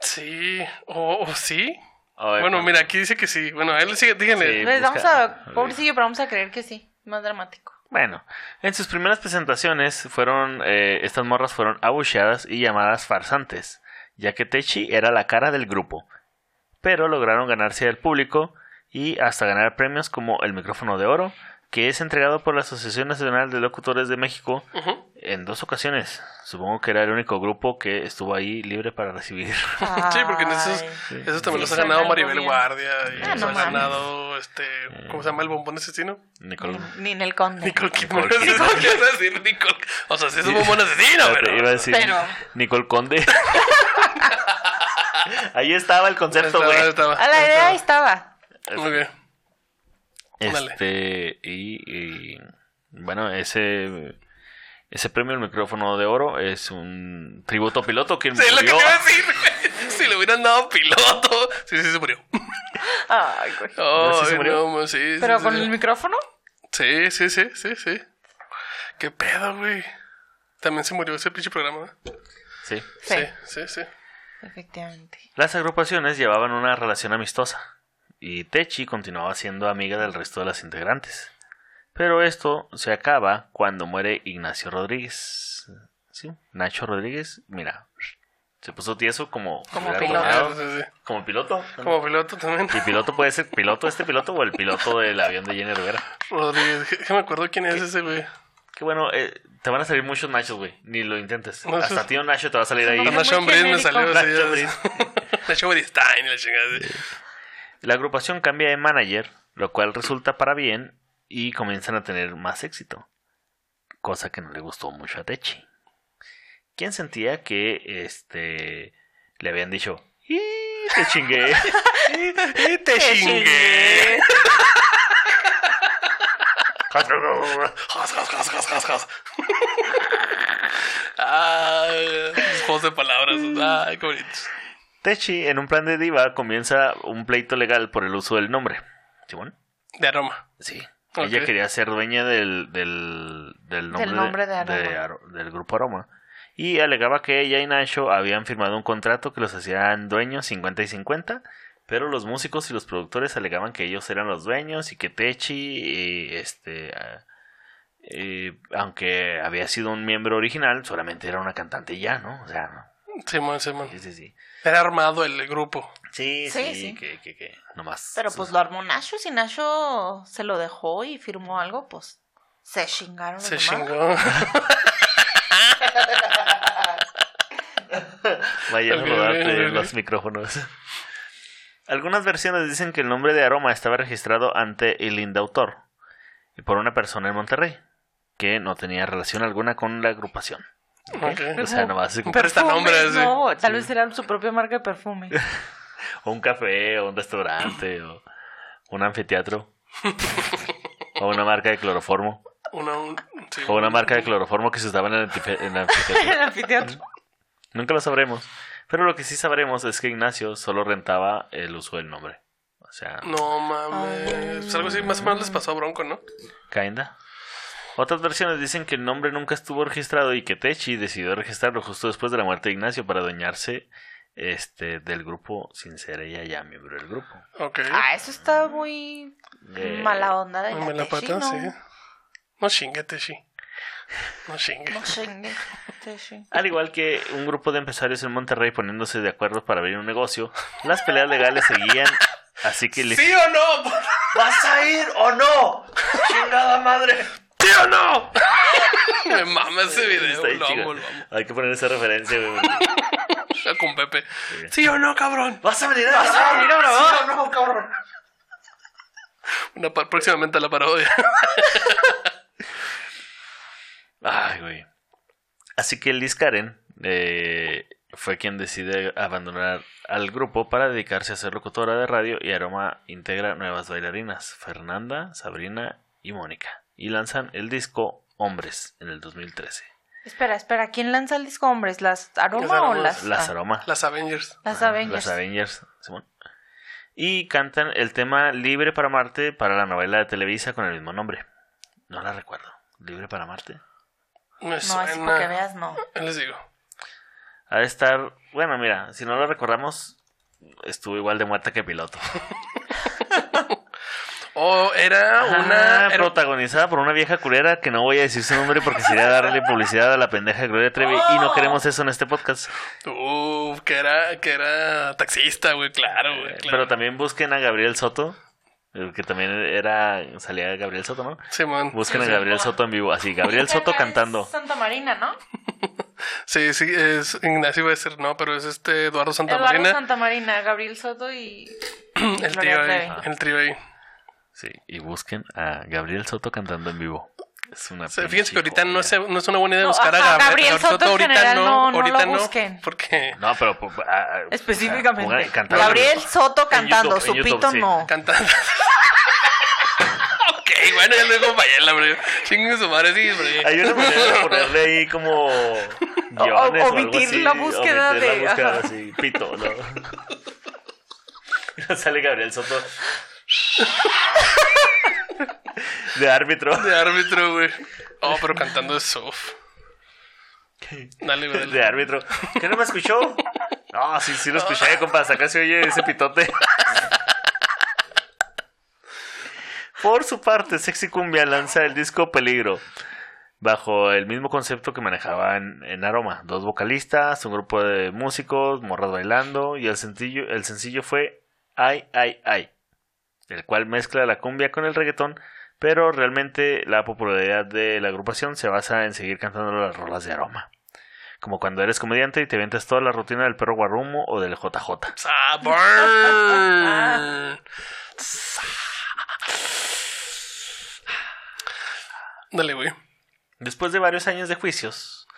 sí. ¿O o sí? Ver, Bueno, pues, mira, aquí dice que sí. Bueno, a él sigue, díganle. Sí. Les vamos a. Pobrecillo, pero vamos a creer que sí. Más dramático. Bueno, en sus primeras presentaciones fueron eh, estas morras fueron abucheadas y llamadas farsantes, ya que Techi era la cara del grupo. Pero lograron ganarse al público y hasta ganar premios como el micrófono de oro, que es entregado por la Asociación Nacional de Locutores de México en dos ocasiones. Supongo que era el único grupo que estuvo ahí libre para recibir. Sí, porque en esos, también Sí, los ha ganado Maribel bien. Guardia y Ah, los no ha ganado, este, ¿cómo se llama el bombón asesino? Nicole. Ni en el conde. Nicole Kidman. Nicole Kidman. Quiero decir Nicole. O sea, sí es un bombón asesino, pero... iba a decir Pero- Nicole Conde. ahí estaba el concepto, Estaba- güey. estaba- A la idea ahí estaba. Ok. Ándale. Este, y, y, bueno, ese ese premio el micrófono de oro es un tributo a piloto que Sí, es lo que te murió. iba a decir. Si le hubieran dado piloto. Sí, sí, se murió. Ay, güey. Oh, se murió? no, sí, Pero sí, con sí. el micrófono. Sí, sí, sí, sí, sí. ¿Qué pedo, güey? También se murió ese pinche programa. Sí. Sí, Sí, sí, sí. efectivamente. Las agrupaciones llevaban una relación amistosa y Techi continuaba siendo amiga del resto de las integrantes. Pero esto se acaba cuando muere Ignacio Rodríguez. ¿Sí? Nacho Rodríguez, mira, se puso tieso como Como piloto. planeado. Sí, sí. Como piloto. Como piloto también. Y piloto puede ser piloto este piloto o el piloto del avión de Jenny Rivera. Rodríguez. Que me acuerdo quién es ese, güey. Que bueno, eh, te van a salir muchos Nachos, güey. Ni lo intentes. No, Hasta es- tío Nacho te va a salir ahí. Nacho Ambriz me salió así. Nacho ya- Nacho Beristain y la chingada. La agrupación cambia de manager, lo cual resulta para bien y comienzan a tener más éxito. Cosa que no le gustó mucho a Techi. Quien sentía que este le habían dicho, ¡y te chingué! Y te chingué. Los juegos de palabras. Ay, qué bonitos. Techi, en un plan de diva, comienza un pleito legal por el uso del nombre. ¿Simón? De aroma. Sí. Ella quería ser dueña del, del, del nombre, nombre de Aroma. Aro- del grupo Aroma. Y alegaba que ella y Nacho habían firmado un contrato que los hacían dueños 50 y 50, pero los músicos y los productores alegaban que ellos eran los dueños y que Techi, y este, ah, eh, aunque había sido un miembro original, solamente era una cantante y ya, ¿no? O sea, no. Simón, Simón. sí, sí, sí. Era armado el grupo. Sí, Sí, sí, sí. que, que, que, nomás. Pero pues lo armó Nacho. Si Nacho se lo dejó y firmó algo, pues se chingaron. los Se chingó. Vaya a rodarte los micrófonos. Algunas versiones dicen que el nombre de Aroma estaba registrado ante el indautor y por una persona en Monterrey que no tenía relación alguna con la agrupación. Ok. O sea, nomás así como- Pero está nombre, sí. No, tal vez era su propia marca de perfume. o un café, o un restaurante, o un anfiteatro, o una marca de cloroformo. Una, un- sí, O una marca de cloroformo que se usaba en el, en el anfiteatro. El anfiteatro. Nunca lo sabremos. Pero lo que sí sabremos es que Ignacio solo rentaba el uso del nombre. O sea, No mames. Pues algo así más o menos les pasó a Bronco, ¿no? kinda. Otras versiones dicen que el nombre nunca estuvo registrado y que Techi decidió registrarlo justo después de la muerte de Ignacio para adueñarse este, del grupo sin ser ella ya miembro del grupo. Ok. Ah, eso está muy Eh, mala onda de la Techi, pata, ¿no? sí. No chingue, Teshi. No chingue. No chingue, Techi. Al igual que un grupo de empresarios en Monterrey poniéndose de acuerdo para abrir un negocio, las peleas legales seguían, así que les... ¿Sí o no? ¿Vas a ir o no? ¡Chingada madre! ¿Sí o no? Me mama ese video. Está bien Lo chido. amo, lo amo. Hay que poner esa referencia, güey. Con Pepe. ¿Sí o no, cabrón? ¿Vas a venir a ¿Vas a venir a grabar? no, cabrón. Una par- próximamente la parodia. Ay, güey. Así que Liz Karen eh, fue quien decide abandonar al grupo para dedicarse a ser locutora de radio y Aroma integra nuevas bailarinas, Fernanda, Sabrina y Mónica. Y lanzan el disco Hombres en el 2013. Espera, espera, ¿quién lanza el disco hombres? ¿Las Aroma Las o las Las ah, Aroma. Las Avengers. Las Avengers? Las Avengers, Simón. Y cantan el tema Libre para Marte para la novela de Televisa con el mismo nombre. No la recuerdo. ¿Libre para Marte? Me No, así para que suena. veas, no. Les digo. Ha de estar. Bueno, mira, si no lo recordamos, estuvo igual de muerta que piloto. O era una. Era- protagonizada por una vieja culera que no voy a decir su nombre porque sería darle publicidad a la pendeja Gloria Trevi y no queremos eso en este podcast. Uf, que era, que era taxista, güey, claro, güey. claro. Eh, Pero también busquen a Gabriel Soto, que también era salía Gabriel Soto, ¿no? Simón. Busquen a Sí, Gabriel Soto en vivo, así Gabriel Soto Es cantando. Santa Marina, ¿no? Sí, sí, es Ignacio iba a decir, no, pero es este Eduardo Eduardo Santamarina. Santa Marina, Gabriel Soto y... el trío ahí, el trío ahí. Sí, y busquen a Gabriel Soto cantando en vivo. Es una O sea, fíjense que ahorita no es, no es una buena idea No, buscar a ajá, Gabriel, Gabriel Soto en ahorita general no, no, no ahorita lo no, busquen. porque No, pero pues, ah, ah, Específicamente. o sea. Gabriel Soto cantando, YouTube, su YouTube, pito sí. no. cantando. ok, bueno, ya luego para allá, hombre. Chingue su madre, sí, hombre. Hay una manera de ponerle ahí como guiones o, algo omitir así, la búsqueda omitir la de- búsqueda ajá. así, pito, ¿no? Y Sale Gabriel Soto de árbitro. De árbitro, güey. Oh, pero cantando es soft. Dale, güey. De árbitro. ¿Qué no me escuchó? No, sí, sí lo escuché, compa. Acá se oye ese pitote. Por su parte, Sexy Cumbia lanza el disco Peligro. Bajo el mismo concepto que manejaba en, en Aroma. Dos vocalistas, un grupo de músicos, morras bailando. Y el sencillo, el sencillo fue Ay, Ay, Ay. El cual mezcla la cumbia con el reggaetón. Pero realmente la popularidad de la agrupación se basa en seguir cantando las rolas de Aroma. Como cuando eres comediante y te ventas toda la rutina del perro guarrumo o del JJ. Sabor. Dale, güey. Después de varios años de juicios,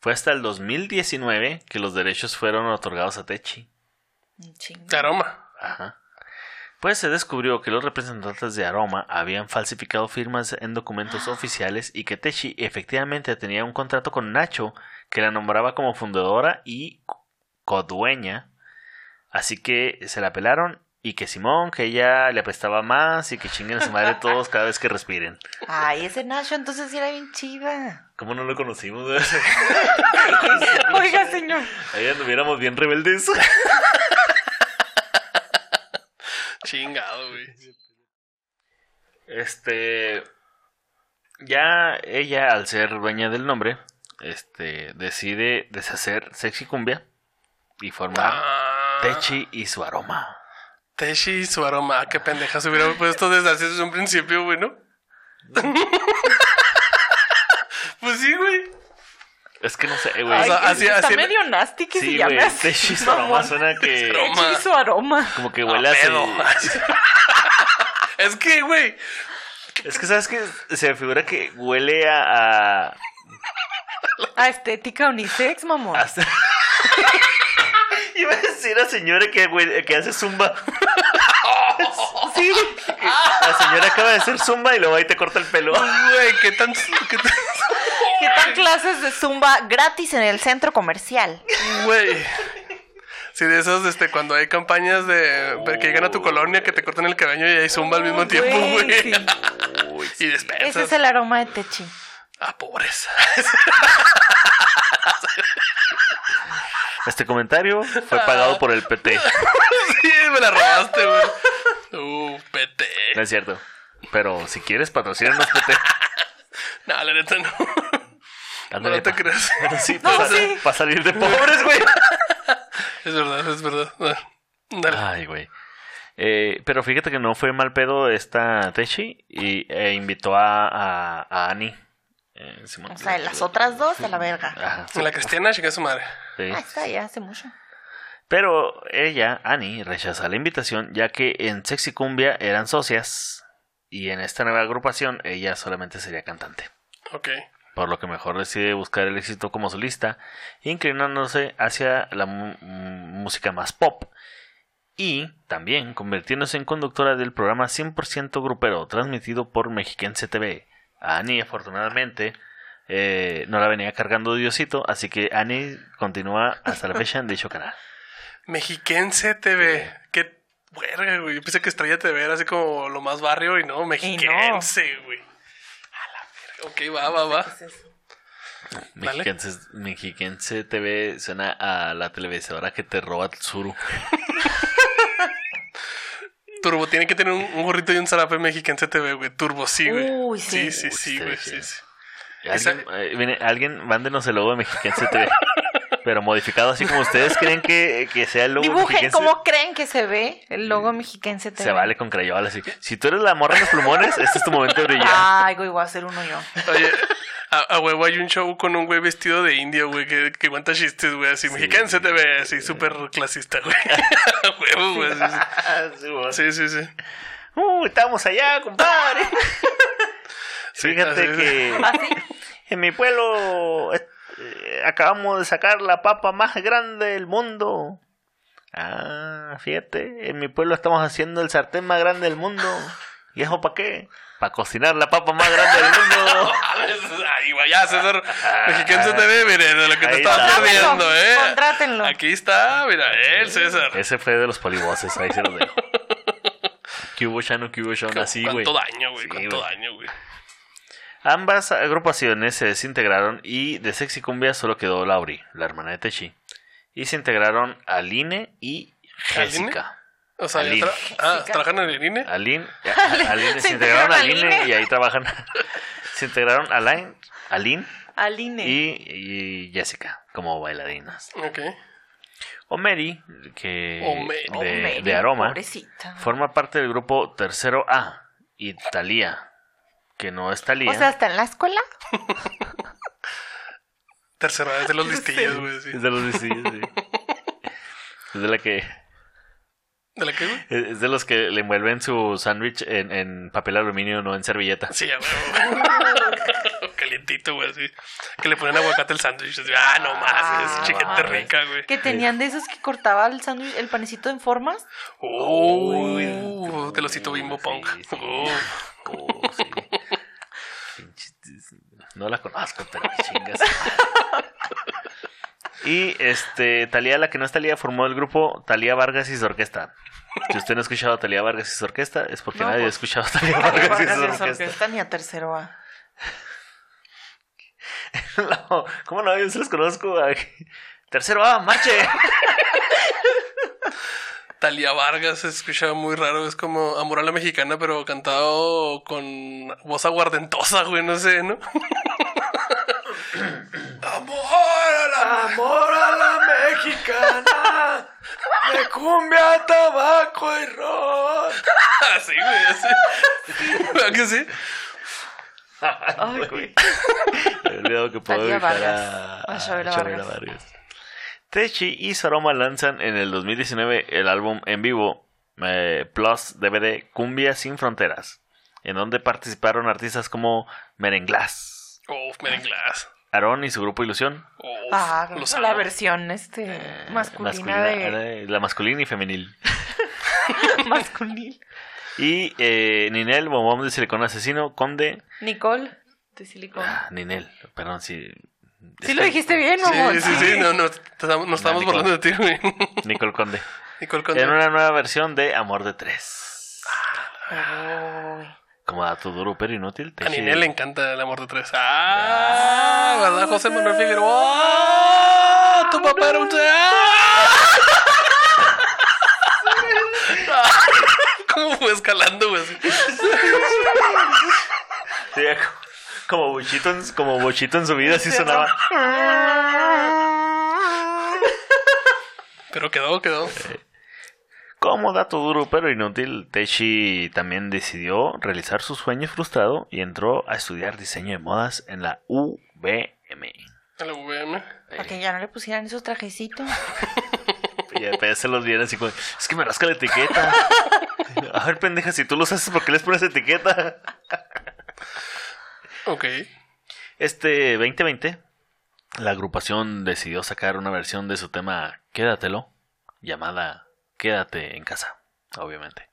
fue hasta el 2019 que los derechos fueron otorgados a Techi. De aroma. Ajá. Pues se descubrió que los representantes de Aroma habían falsificado firmas en documentos oficiales y que Techi efectivamente tenía un contrato con Nacho que la nombraba como fundadora y codueña. Así que se la pelaron y que Simón, que ella le apestaba más y que chinguen a su madre todos cada vez que respiren. Ay, ese Nacho entonces sí era bien chida. ¿Cómo no lo conocimos? Oiga, señor. Ahí anduviéramos bien rebeldes. Chingado, güey. Este. Ya ella, al ser dueña del nombre, este, decide deshacer Sexy Cumbia y formar Ah, Techi y su aroma. Teshi y su aroma. Qué pendeja se hubiera puesto desde hace desde un principio, güey, ¿no? pues sí, güey. Es que no sé, güey. O sea, así- está así- medio nasty que sí, se llame güey. así. Su aroma suena que. Su aroma. Como que huele a. pedo. es que, güey. Es que, ¿sabes que Se me figura que huele a. a A estética unisex, mamón. hasta- Iba a decir a señora que, güey, que hace zumba. Sí. La señora acaba de hacer zumba y luego ahí te corta el pelo. Güey, ¿qué tan, qué tan- ¿Qué tal clases de zumba gratis en el centro comercial? Güey. Sí, de esos, este, cuando hay campañas de que llegan a tu colonia, que te cortan el cabello y hay zumba al mismo tiempo, Güey, sí. Y despensas. Ese es el aroma de Techi. Ah, pobreza. Este comentario fue pagado por el PT. sí, me la robaste, güey. Uh, PT. No es cierto. Pero si quieres, patrocínanos PT. No, la neta no. Ándale, No te creas. Sí, No, para, sí. para salir de pobres, güey. Es verdad, es verdad. Ah, Dale. Ay, güey. Eh, pero fíjate que no fue mal pedo esta Techi y e invitó a, a, a Annie. Eh, Simón- O sea, las otras dos a la verga. Ajá, sí, La cristiana, chica su madre. sí. Ah, está ya hace mucho. Pero ella, Annie, rechaza la invitación ya que en Sexy Cumbia eran socias y en esta nueva agrupación ella solamente sería cantante. Ok. Por lo que mejor decide buscar el éxito como solista, inclinándose hacia la mu- mm, música más pop y también convirtiéndose en conductora del programa 100% grupero transmitido por Mexiquense TV. A Annie, afortunadamente, eh, no la venía cargando Diosito, así que Annie continúa hasta la fecha en dicho canal. Mexiquense TV. Qué verga, güey. Yo pensé que Estrella TV era así como lo más barrio y no, mexiquense, güey. Ok, va, va, va. Dale. Mexiquense, Mexiquense TV suena a la televisora que te roba el suru. Turbo tiene que tener un, un gorrito y un zarape mexiquense TV, güey. Turbo, sí, güey. Uy, sí. Sí, sí, sí, güey. sí, Sí, sí. sí. Alguien, eh, viene- alguien, mándenos el logo de Mexiquense TV. pero modificado así como ustedes creen que, que sea el logo Dibujen mexiquense. cómo creen que se ve el logo mexiquense TV. Se vale con crayola así. Si tú eres la morra en los plumones, este es tu momento de brillar. Ay, güey, voy a hacer uno yo. Oye, a, a huevo hay un show con un güey vestido de indio, güey, que, que cuenta chistes, güey, así. Mexiquense TV, así, súper clasista, güey. A huevo, güey. sí, Sí. Sí, sí, sí. Uh, estamos allá, compadre. Fíjate así que ¿Así? en mi pueblo acabamos de sacar la papa más grande del mundo. Ah, fíjate, en mi pueblo estamos haciendo el sartén más grande del mundo. ¿Y eso para qué? Para cocinar la papa más grande del mundo. Ahí vaya, César. Mexiquense TV, mire, de lo que te Ahí estabas perdiendo, ¿eh? Contrátenlo. Aquí está, mira, el César. Ese fue de los polivoces, ahí se los dejo. Que hubo Shano, que hubo Shano, así, güey. Cuánto daño, güey, Sí, cuánto daño, güey. Ambas agrupaciones se desintegraron y de Sexy Cumbia solo quedó Lauri, la hermana de Techi. Y se integraron Aline y Jessica. O sea, Aline. tra- ah, ¿trabajan en? Aline, a- Aline se, Se integraron Aline Aline. y ahí trabajan. se integraron Aline, Aline Aline. y, y Jessica como bailarinas. Ok. Omeri, que Omeri. de, Aroma, Pobrecita. forma parte del grupo Tercero A y Talía, que no es Talía. O sea, ¿está en la escuela? Tercera vez de los listillos, güey, sí. es de los listillos, sí. Es de la que ¿De la qué, güey? es de los que le envuelven su sándwich en, en papel aluminio, no en servilleta. Sí, a huevo. Calientito, güey, así. Que le ponen aguacate al sándwich. Ah, no más, Ah, es chiquete rica, güey. Que tenían de esos que cortaba el sándwich, el panecito en formas. Uh, te lo cito bimbo Sí, punk. sí. Uh, Oh, sí. No la conozco, pero chingas. Y este, Talía, la que no es Talía, formó el grupo Talía Vargas y su orquesta. Si usted no ha escuchado a Talía Vargas y su orquesta, es porque No, nadie ha pues, escuchado a Talía Vargas y su Vargas orquesta. orquesta ni a tercero A. No, ¿Cómo no? Yo se los conozco. Tercero A, marche. Talia Vargas se escuchaba muy raro. Es como Amor a la Mexicana, pero cantado con voz aguardentosa, güey, no sé, ¿no? Amor a la Amor a la mexicana, de cumbia, tabaco y ron. Así, güey, así. ¿Verdad que sí? Ay, güey. Me he olvidado que puedo a, A a Chabela Chabela Vargas. Vargas. Techi y Saroma lanzan en el 2019 el álbum en vivo eh, Plus DVD Cumbia sin Fronteras, en donde participaron artistas como Merenglás, Uf, Merenglás. Aarón y su grupo Ilusión, Uf, Ah, los la versión este masculina, de eh, la masculina y femenil. masculina. Y eh, Ninel, bombón de silicón asesino, conde. Nicole, de silicón. Ah, Ninel, perdón, sí. Sí lo dijiste bien, mamón. Sí, sí, sí, no, no, estamos- nos estamos Nicole. burlando de ti, güey. Nicole Conde. Nicole Conde. En una nueva versión de Amor de Tres. Uy. Como dato duro pero inútil. A Ninel le encanta el amor de tres. ¡Ah! ¿Verdad, José Manuel Figueroa? ¡Ah! ¡Tu papá era un... ¡Ah! ¿Cómo fue escalando, güey? Sí, como bochito, en, como bochito en su vida, así sonaba. Pero quedó, quedó. Como dato duro pero inútil, Techi también decidió realizar su sueño frustrado y entró a estudiar diseño de modas en la UVM. A la VM. Para que ya no le pusieran esos trajecitos. Y después se los viene así como, es que me rasca la etiqueta. A ver, pendeja, si tú los haces, ¿por qué les pones etiqueta? Ok. Este 2020, la agrupación decidió sacar una versión de su tema Quédatelo, llamada Quédate en casa, obviamente,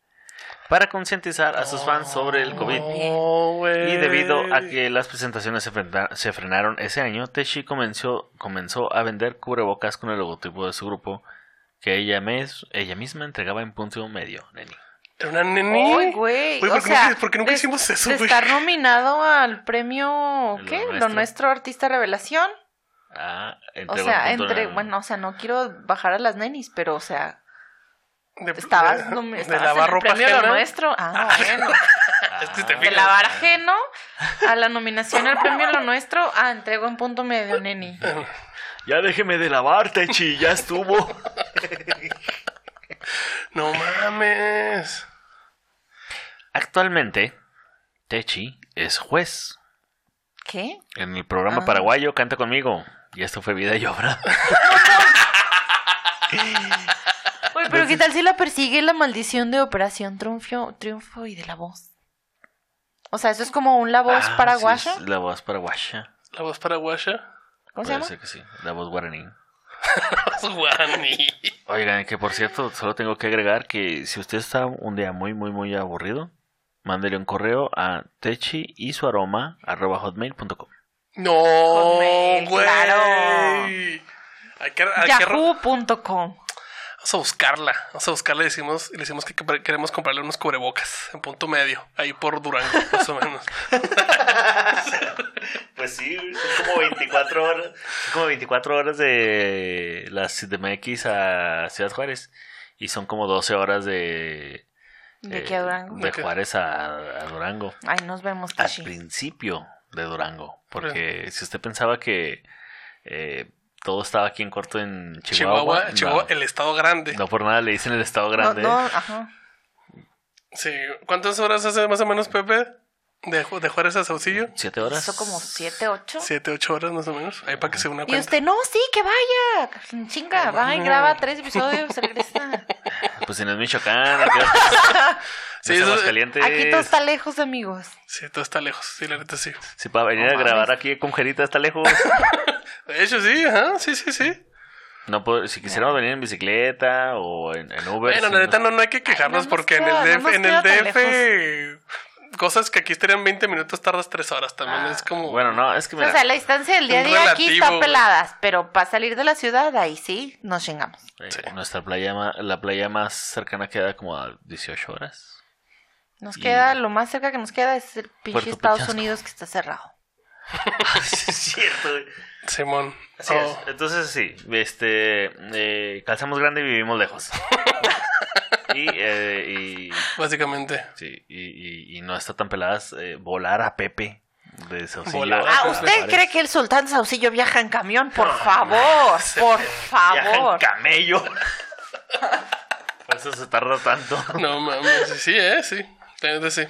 para concientizar a sus fans sobre el COVID. Oh, güey. Y debido a que las presentaciones se, frena- se frenaron ese año, Teshi comenzó, comenzó a vender cubrebocas con el logotipo de su grupo que ella, mes- ella misma entregaba en punto medio, neni. Era una neni. Uy, güey. ¿por qué sea, nunca- por qué nunca de- hicimos eso, de güey? estar nominado al premio, Lo ¿qué? Lo Nuestro. nuestro artista revelación. Ah, O sea, entre, bueno, o sea, no quiero bajar a las nenis, pero, o sea, De, estabas, de- nomi- de estabas lavar en el ropa premio Lo. Nuestro. Ah, bueno. Es que te Ah. De lavar ajeno a la nominación al premio Lo Nuestro, ah, entrego en punto medio, neni. Ya déjeme de lavar, Techi, ya estuvo. No mames. Actualmente, Techi es juez. ¿Qué? En el programa Ah. paraguayo Canta conmigo. Y esto fue vida y obra. Oye, pero ¿qué tal si la persigue la maldición de Operación Triunfo, Triunfo y de la voz? O sea, eso es como un la voz Ah, paraguaya. sí, la voz paraguaya. La voz paraguaya. ¿Cómo se Puede llama? que sí. La voz guaraní. Guani. Oigan, que por cierto, solo tengo que agregar que si usted está un día muy, muy, muy aburrido, mándele un correo a techi y su aroma arroba hotmail.com. No, Hotmail, güey. claro. Yahoo.com. Vamos a buscarla. Vamos a buscarla y decimos, y le decimos que que queremos comprarle unos cubrebocas en punto medio, ahí por Durango, más o menos. Pues sí, son como 24 horas, son como 24 horas de la CDMX a Ciudad Juárez y son como 12 horas de, ¿De eh, qué a Durango? de Juárez a, a Durango. Ay, nos vemos, Al principio de Durango, porque si usted pensaba que eh, todo estaba aquí en corto en Chihuahua, Chihuahua, Chihuahua, no, el estado grande. no por nada le dicen el estado No, grande. no, ajá. Sí. ¿Cuántas horas hace más o menos, Pepe? De, de Juárez a Saucillo. ¿Siete horas? Eso como 7, 8. Siete, ocho horas más o menos. Ahí para que se una Y cuenta. usted, no, sí, que vaya. Chinga, va y graba tres episodios, regresa. Pues en el Michoacán, aquí, Sí, sí, eso-. Aquí todo está lejos, amigos. Sí, todo está lejos. Sí, la neta sí. Si para venir No a grabar mames. aquí con Jerita está lejos. De hecho, sí, ajá. Sí, sí, sí. No puedo- si quisiéramos venir en bicicleta o en, en Uber. Bueno, sí, la neta no- no, no hay que quejarnos nos porque queda- en el no DF, en el DF cosas que aquí estarían 20 minutos tardas 3 horas también. Ah, es como... Bueno, no, es que mira, O sea, la distancia del día a día aquí está peladas, pero para salir de la ciudad, ahí sí nos chingamos. eh, sí. nuestra playa, la playa más cercana queda como a 18 horas. Nos Y- queda, lo más cerca que nos queda es el pinche Puerto Estados. Unidos que está cerrado. sí, es cierto. güey. Simón. Así Oh, es. Entonces sí, este, eh, calzamos grande y vivimos lejos. y, eh, y, Básicamente. sí, y, y- y no está tan peladas eh, volar a Pepe de Saucillo. Volar. a Ah, ¿usted cree que el sultán Saucillo viaja en camión? Por favor, por Viaja en favor. camello. Por eso se tarda tanto. No mames, sí, sí, eh, sí. Sí.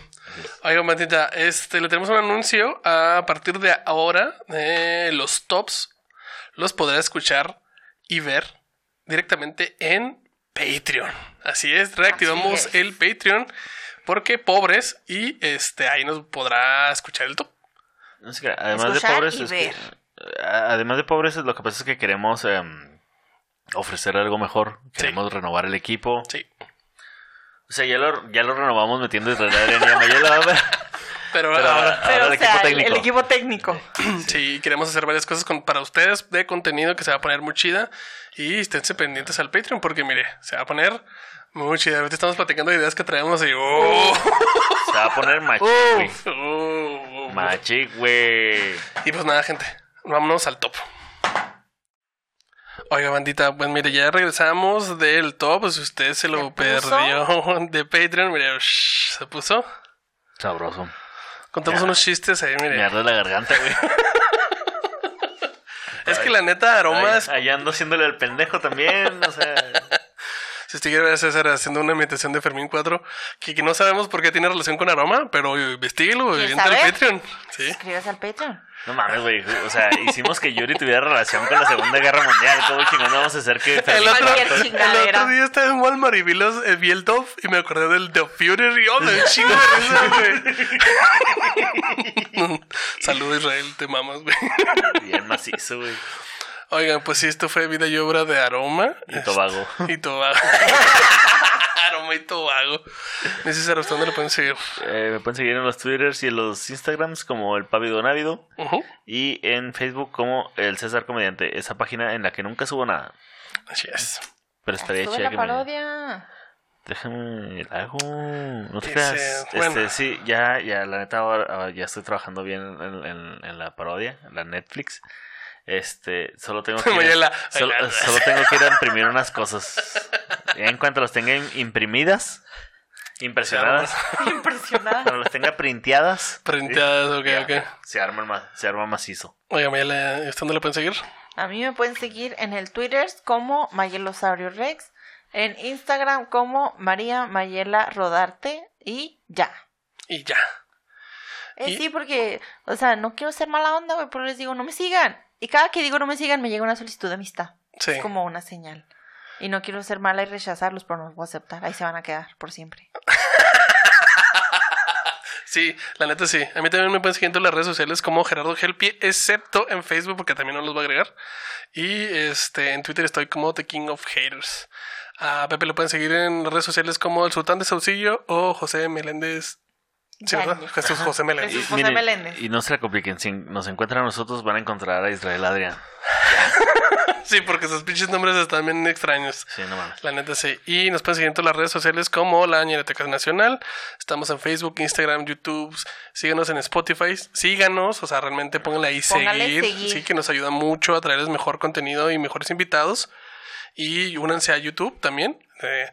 Oiga, Matita, este, le tenemos un anuncio. A partir de ahora, eh, los tops los podrá escuchar y ver directamente en Patreon. Así es, reactivamos Así es. el Patreon porque pobres y este ahí nos podrá escuchar el top. No sé qué, además de Escuchar pobres, y es eh, además de pobres, lo que pasa es que queremos em, ofrecer algo mejor. Queremos renovar el equipo. Sí. O sea, ya lo, ya lo renovamos metiendo Israel Adrián y pero, Pero, pero ahora, el o equipo sea, técnico. el equipo técnico. sí, queremos hacer varias cosas con, para ustedes de contenido que se va a poner muy chida. Y esténse pendientes al Patreon porque, mire, se va a poner muy chida. Ahorita estamos platicando de ideas que traemos y... ¡oh! Se va a poner machi. Machi, güey. Y pues nada, gente, vámonos al top. Oiga, bandita, pues mire, ya regresamos del top. Si usted se lo perdió de Patreon, mire, shh, se puso. Sabroso. Contamos Ya. unos chistes ahí, Me mire. arde la garganta, güey. Es que la neta, aromas. Allá ando haciéndole al pendejo también, o sea... Si usted quiere ver a César haciendo una imitación de Fermín 4, que, que no sabemos por qué tiene relación con aroma, pero investíguelo, ¿Quieres entra al? Patreon. Sí. Escribes al Patreon. No mames, güey. O sea, hicimos que Yuri tuviera relación con la Segunda Guerra Mundial. ¿Cómo chingados vamos a hacer que... El otro, el otro día estaba en Walmart y vi, los, eh, vi el top y me acordé del The Führer y oh, un chingo de risa, güey. Saludos Israel, te mamas, güey. Bien macizo, güey. Oigan, pues sí, esto fue vida y obra de Aroma. Y Tobago. Y Tobago. Aroma y Tobago. ¿hasta dónde lo pueden seguir? Eh, me pueden seguir en los Twitters y en los Instagrams como el Pávido Návido. Y en Facebook como el César Comediante. Esa página en la que nunca subo nada. Así es. Pero estaría en chida la que me... parodia. Déjame, la hago. No te creas. bueno. Este, sí, ya, ya, la neta, ahora, ahora ya estoy trabajando bien en, en- en la parodia, la Netflix. Este, solo tengo que ir, solo, tengo que ir a imprimir unas cosas. Ya en cuanto las tenga im- imprimidas, impresionadas, Impresionada. cuando las tenga printeadas, Printeadas, ok, ya, ok. se arma se arma macizo. Oiga, Mayela, ¿hasta dónde lo pueden seguir? A mí me pueden seguir en el Twitter como Mayelosaurio Rex, en Instagram como María Mayela Rodarte y ya. Y ya. Eh, Y- Sí, porque, o sea, no quiero ser mala onda, güey, pero les digo, no me sigan. Y cada que digo no me sigan, me llega una solicitud de amistad. Sí. Es como una señal. Y no quiero ser mala y rechazarlos, pero no los voy a aceptar. Ahí se van a quedar por siempre. Sí, la neta sí. A mí también me pueden seguir en todas las redes sociales como Gerardo Gelpie, excepto en Facebook, porque también no los voy a agregar. Y este en Twitter estoy como The King of Haters. A Pepe lo pueden seguir en las redes sociales como el Sultán de Saucillo o José Meléndez. Sí. Jesús José Meléndez. Jesús José Meléndez. y no se la compliquen, si nos encuentran a nosotros van a encontrar a Israel Adrián. Sí, porque sus pinches nombres están bien extraños. Sí, no mames. La neta sí. Y nos pueden seguir en todas las redes sociales como La Ñeroteca Nacional. Estamos en Facebook, Instagram, YouTube. Síganos en Spotify. Síganos, o sea, realmente pónganle ahí Póngale seguir. seguir. Sí, que nos ayuda mucho a traerles mejor contenido y mejores invitados. Y únanse a YouTube también. Eh,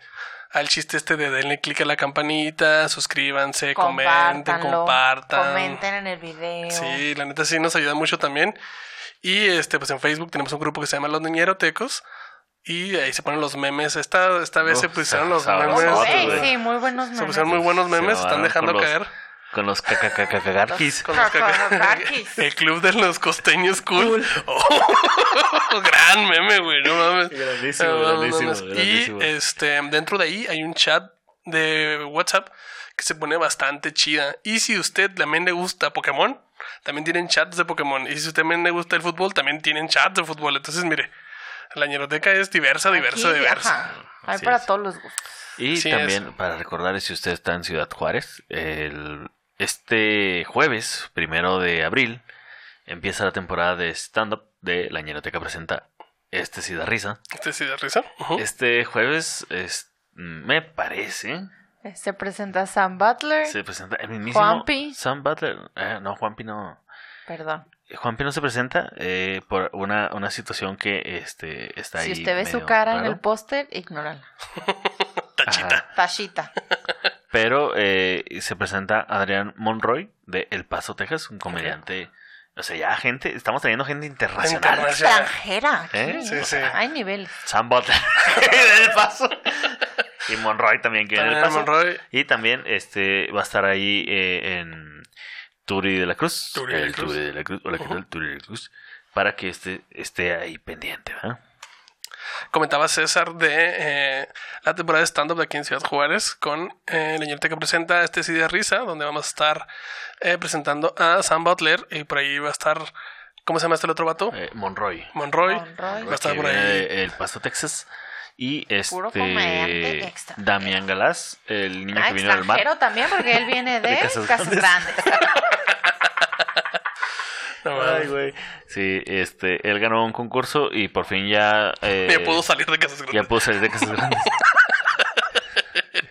al chiste este de denle click a la campanita, suscríbanse, comenten, compartan. Comenten en el video. Sí, la neta sí nos ayuda mucho también. Y este, pues en Facebook tenemos un grupo que se llama Los Niñerotecos. Y ahí se ponen los memes. Esta, esta vez Uf, se pusieron los memes. Ey, güey. sí, muy buenos Se memes. pusieron muy buenos memes, Se están dejando caer. Con los cacacacagarquis. Con los. El club de los costeños cool. Oh, gran meme, güey, no mames. Grandísimo, No grandísimo, no mames. grandísimo. Y este, dentro de ahí hay un chat de WhatsApp que se pone bastante chida. Y si usted también le gusta Pokémon, también tienen chats de Pokémon. Y si usted también le gusta el fútbol, también tienen chats de fútbol. Entonces, mire, la ñeroteca es diversa, diversa, Aquí, diversa. ajá, Hay Así para es. todos los gustos. Y Sí, también para recordar si usted está en Ciudad Juárez, el, este jueves, primero de abril, empieza la temporada de stand-up de La Ñeroteca Presenta Este sí da risa. ¿Este sí da risa? Este jueves, es, me parece, Se presenta Sam Butler. se presenta el mismísimo Juanpi. Sam Butler. Eh, no, Juanpi no. Perdón. Juanpi no se presenta eh, por una, una situación que este, está ahí. Si usted ve su cara en el póster, ignórala. Tachita. Ajá. Tachita. Pero eh, se presenta Adrián Monroy de El Paso, Texas, un comediante. O sea, ya gente, estamos teniendo gente internacional. Internacional. Extranjera. ¿Eh? Sí, O sí. Hay niveles. Sam Butler de El Paso. Y Monroy también que viene del Paso. Monroy. Y también este va a estar ahí eh, en Turi de la Cruz. Turi de la el Cruz. Turi de la Cruz. Hola, ¿qué tal? Turi de la Cruz. Para que esté, esté ahí pendiente, ¿verdad? Comentaba César de eh, la temporada de stand-up de aquí en Ciudad Juárez con eh, la ñerita que presenta este sí de risa, donde vamos a estar eh, presentando a Sam Butler y por ahí va a estar, ¿cómo se llama este el otro vato? Eh, Monroy. Monroy. Monroy. Va a estar que por viene ahí. de El Paso, Texas. Y este extranjero. Damián Galás, el niño Ah, que vino del mar. extranjero también, porque él viene de, De Casas Casas, Grandes. Grandes. No, Ay, güey. Sí, este, él ganó un concurso y por fin ya. eh, Ya puedo salir de casas Ya grandes. puedo salir de casas grandes.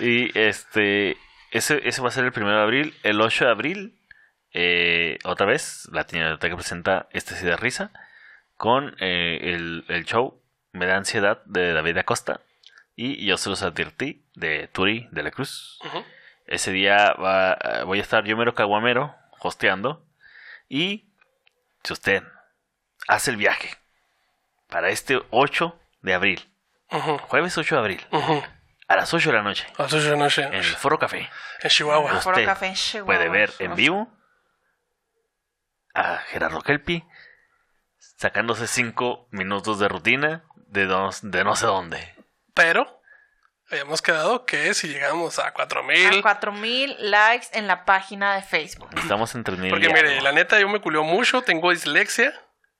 y este. Ese, ese va a ser el 1 de abril. El 8 de abril, eh, otra vez, la Biblioteca presenta Este sí de risa. Con eh, el, el show Me da ansiedad de David Acosta. Y Yo se los advertí de Turi de la Cruz. Ujú. Ese día va, eh, voy a estar yo mero caguamero hosteando. Y si usted hace el viaje para este 8 de abril, Ujú, jueves 8 de abril, ujú. a las 8 de la noche, A las ocho de la noche, en el Foro Café, en Chihuahua. Foro usted Café en Chihuahua. puede ver en vivo a Gerardo Kelpi sacándose 5 minutos de rutina de, dos- de no sé dónde. Pero habíamos quedado que si llegamos a 4000. A 4000 likes en la página de Facebook. Estamos en 3000 Porque mire, la neta yo me culió mucho, tengo dislexia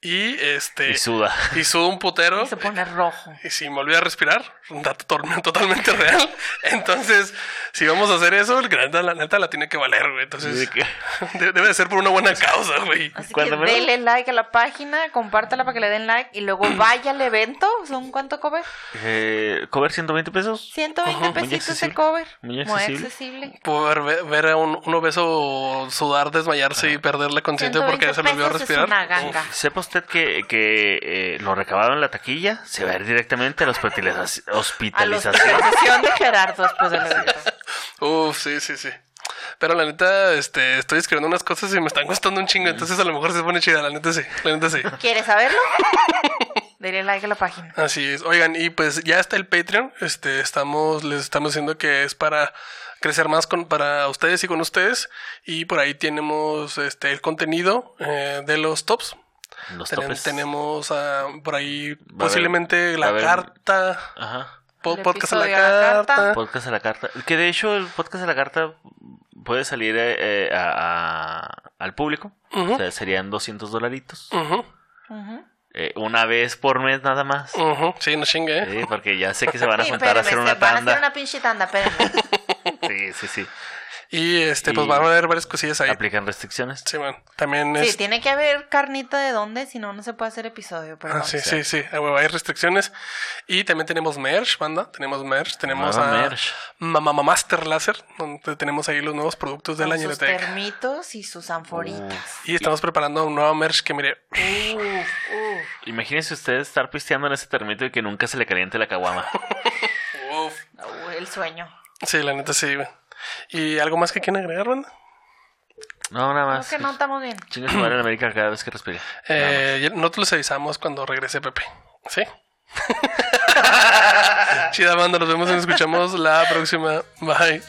y este y suda. y sudo un putero. Y se pone rojo. Y si me olvidé respirar, un dato totalmente real. Entonces, si vamos a hacer eso, el neta, la neta la tiene que valer, güey. Entonces, ¿De qué? de- debe de ser por una buena causa, güey. Así que menos- denle like a la página, compártala para que le den like y luego vaya al evento. ¿Son cuánto cover? Eh, ¿Cover 120 pesos? 120 muy pesitos de accesible. cover. Muy Muy accesible. accesible. Por ver, ver a un, un obeso sudar, desmayarse y perder la conciencia porque 120 se le olvidó pesos es respirar. una ganga. Sepa usted que, que eh, lo recabado en la taquilla se va a ir directamente a la hospitalización. A la hospitalización. de Gerardo después del evento. Uf, sí, sí, sí. Pero la neta, este, estoy escribiendo unas cosas y me están costando un chingo, entonces a lo mejor se pone chida, la neta sí, la neta sí. ¿Quieres saberlo? Denle like a la página. Así es. Oigan, y pues ya está el Patreon. Este, estamos, les estamos diciendo que es para crecer más con, para ustedes y con ustedes. Y por ahí tenemos este el contenido eh, de los tops. Los Ten- topes. tenemos ah, por ahí posiblemente va a la carta. Ajá. po- El podcast a la carta. carta. Podcast a la carta. Que de hecho el podcast a la carta puede salir eh, eh, a- a- al público. Ujú. O sea, serían 200 dolaritos. Ujú, Ujú. Eh, una vez por mes nada más. Sí, no chingue, ¿eh? Sí, porque ya sé que se van a Sí, juntar a hacer una se van a hacer tanda. una pinche tanda, espérenme. Sí, sí, sí. Y este, pues van a haber varias cosillas ahí. Aplican restricciones. Sí, man. También Sí, es. tiene que haber carnita de dónde, si no, no se puede hacer episodio. Pero Ah, sí, sí, sí, a huevo, hay restricciones. Y también tenemos merch, banda. Tenemos merch. Tenemos Nueva a merch. Mamá Master Láser, donde tenemos ahí los nuevos productos de con la sus termitos y sus anforitas. Y estamos preparando un nuevo merch que, mire, Uf, uf. Imagínense ustedes estar pisteando en ese termito y que nunca se le caliente la caguama. uf. Uh, el sueño. Sí, la neta sí, güey. ¿Y algo más que quieran agregar, banda? No, nada Creo más. que no estamos bien. Chinga su madre en América cada vez que respire. Eh, nosotros les avisamos cuando regrese Pepe. ¿Sí? Chida banda, nos vemos y nos escuchamos la próxima. Bye.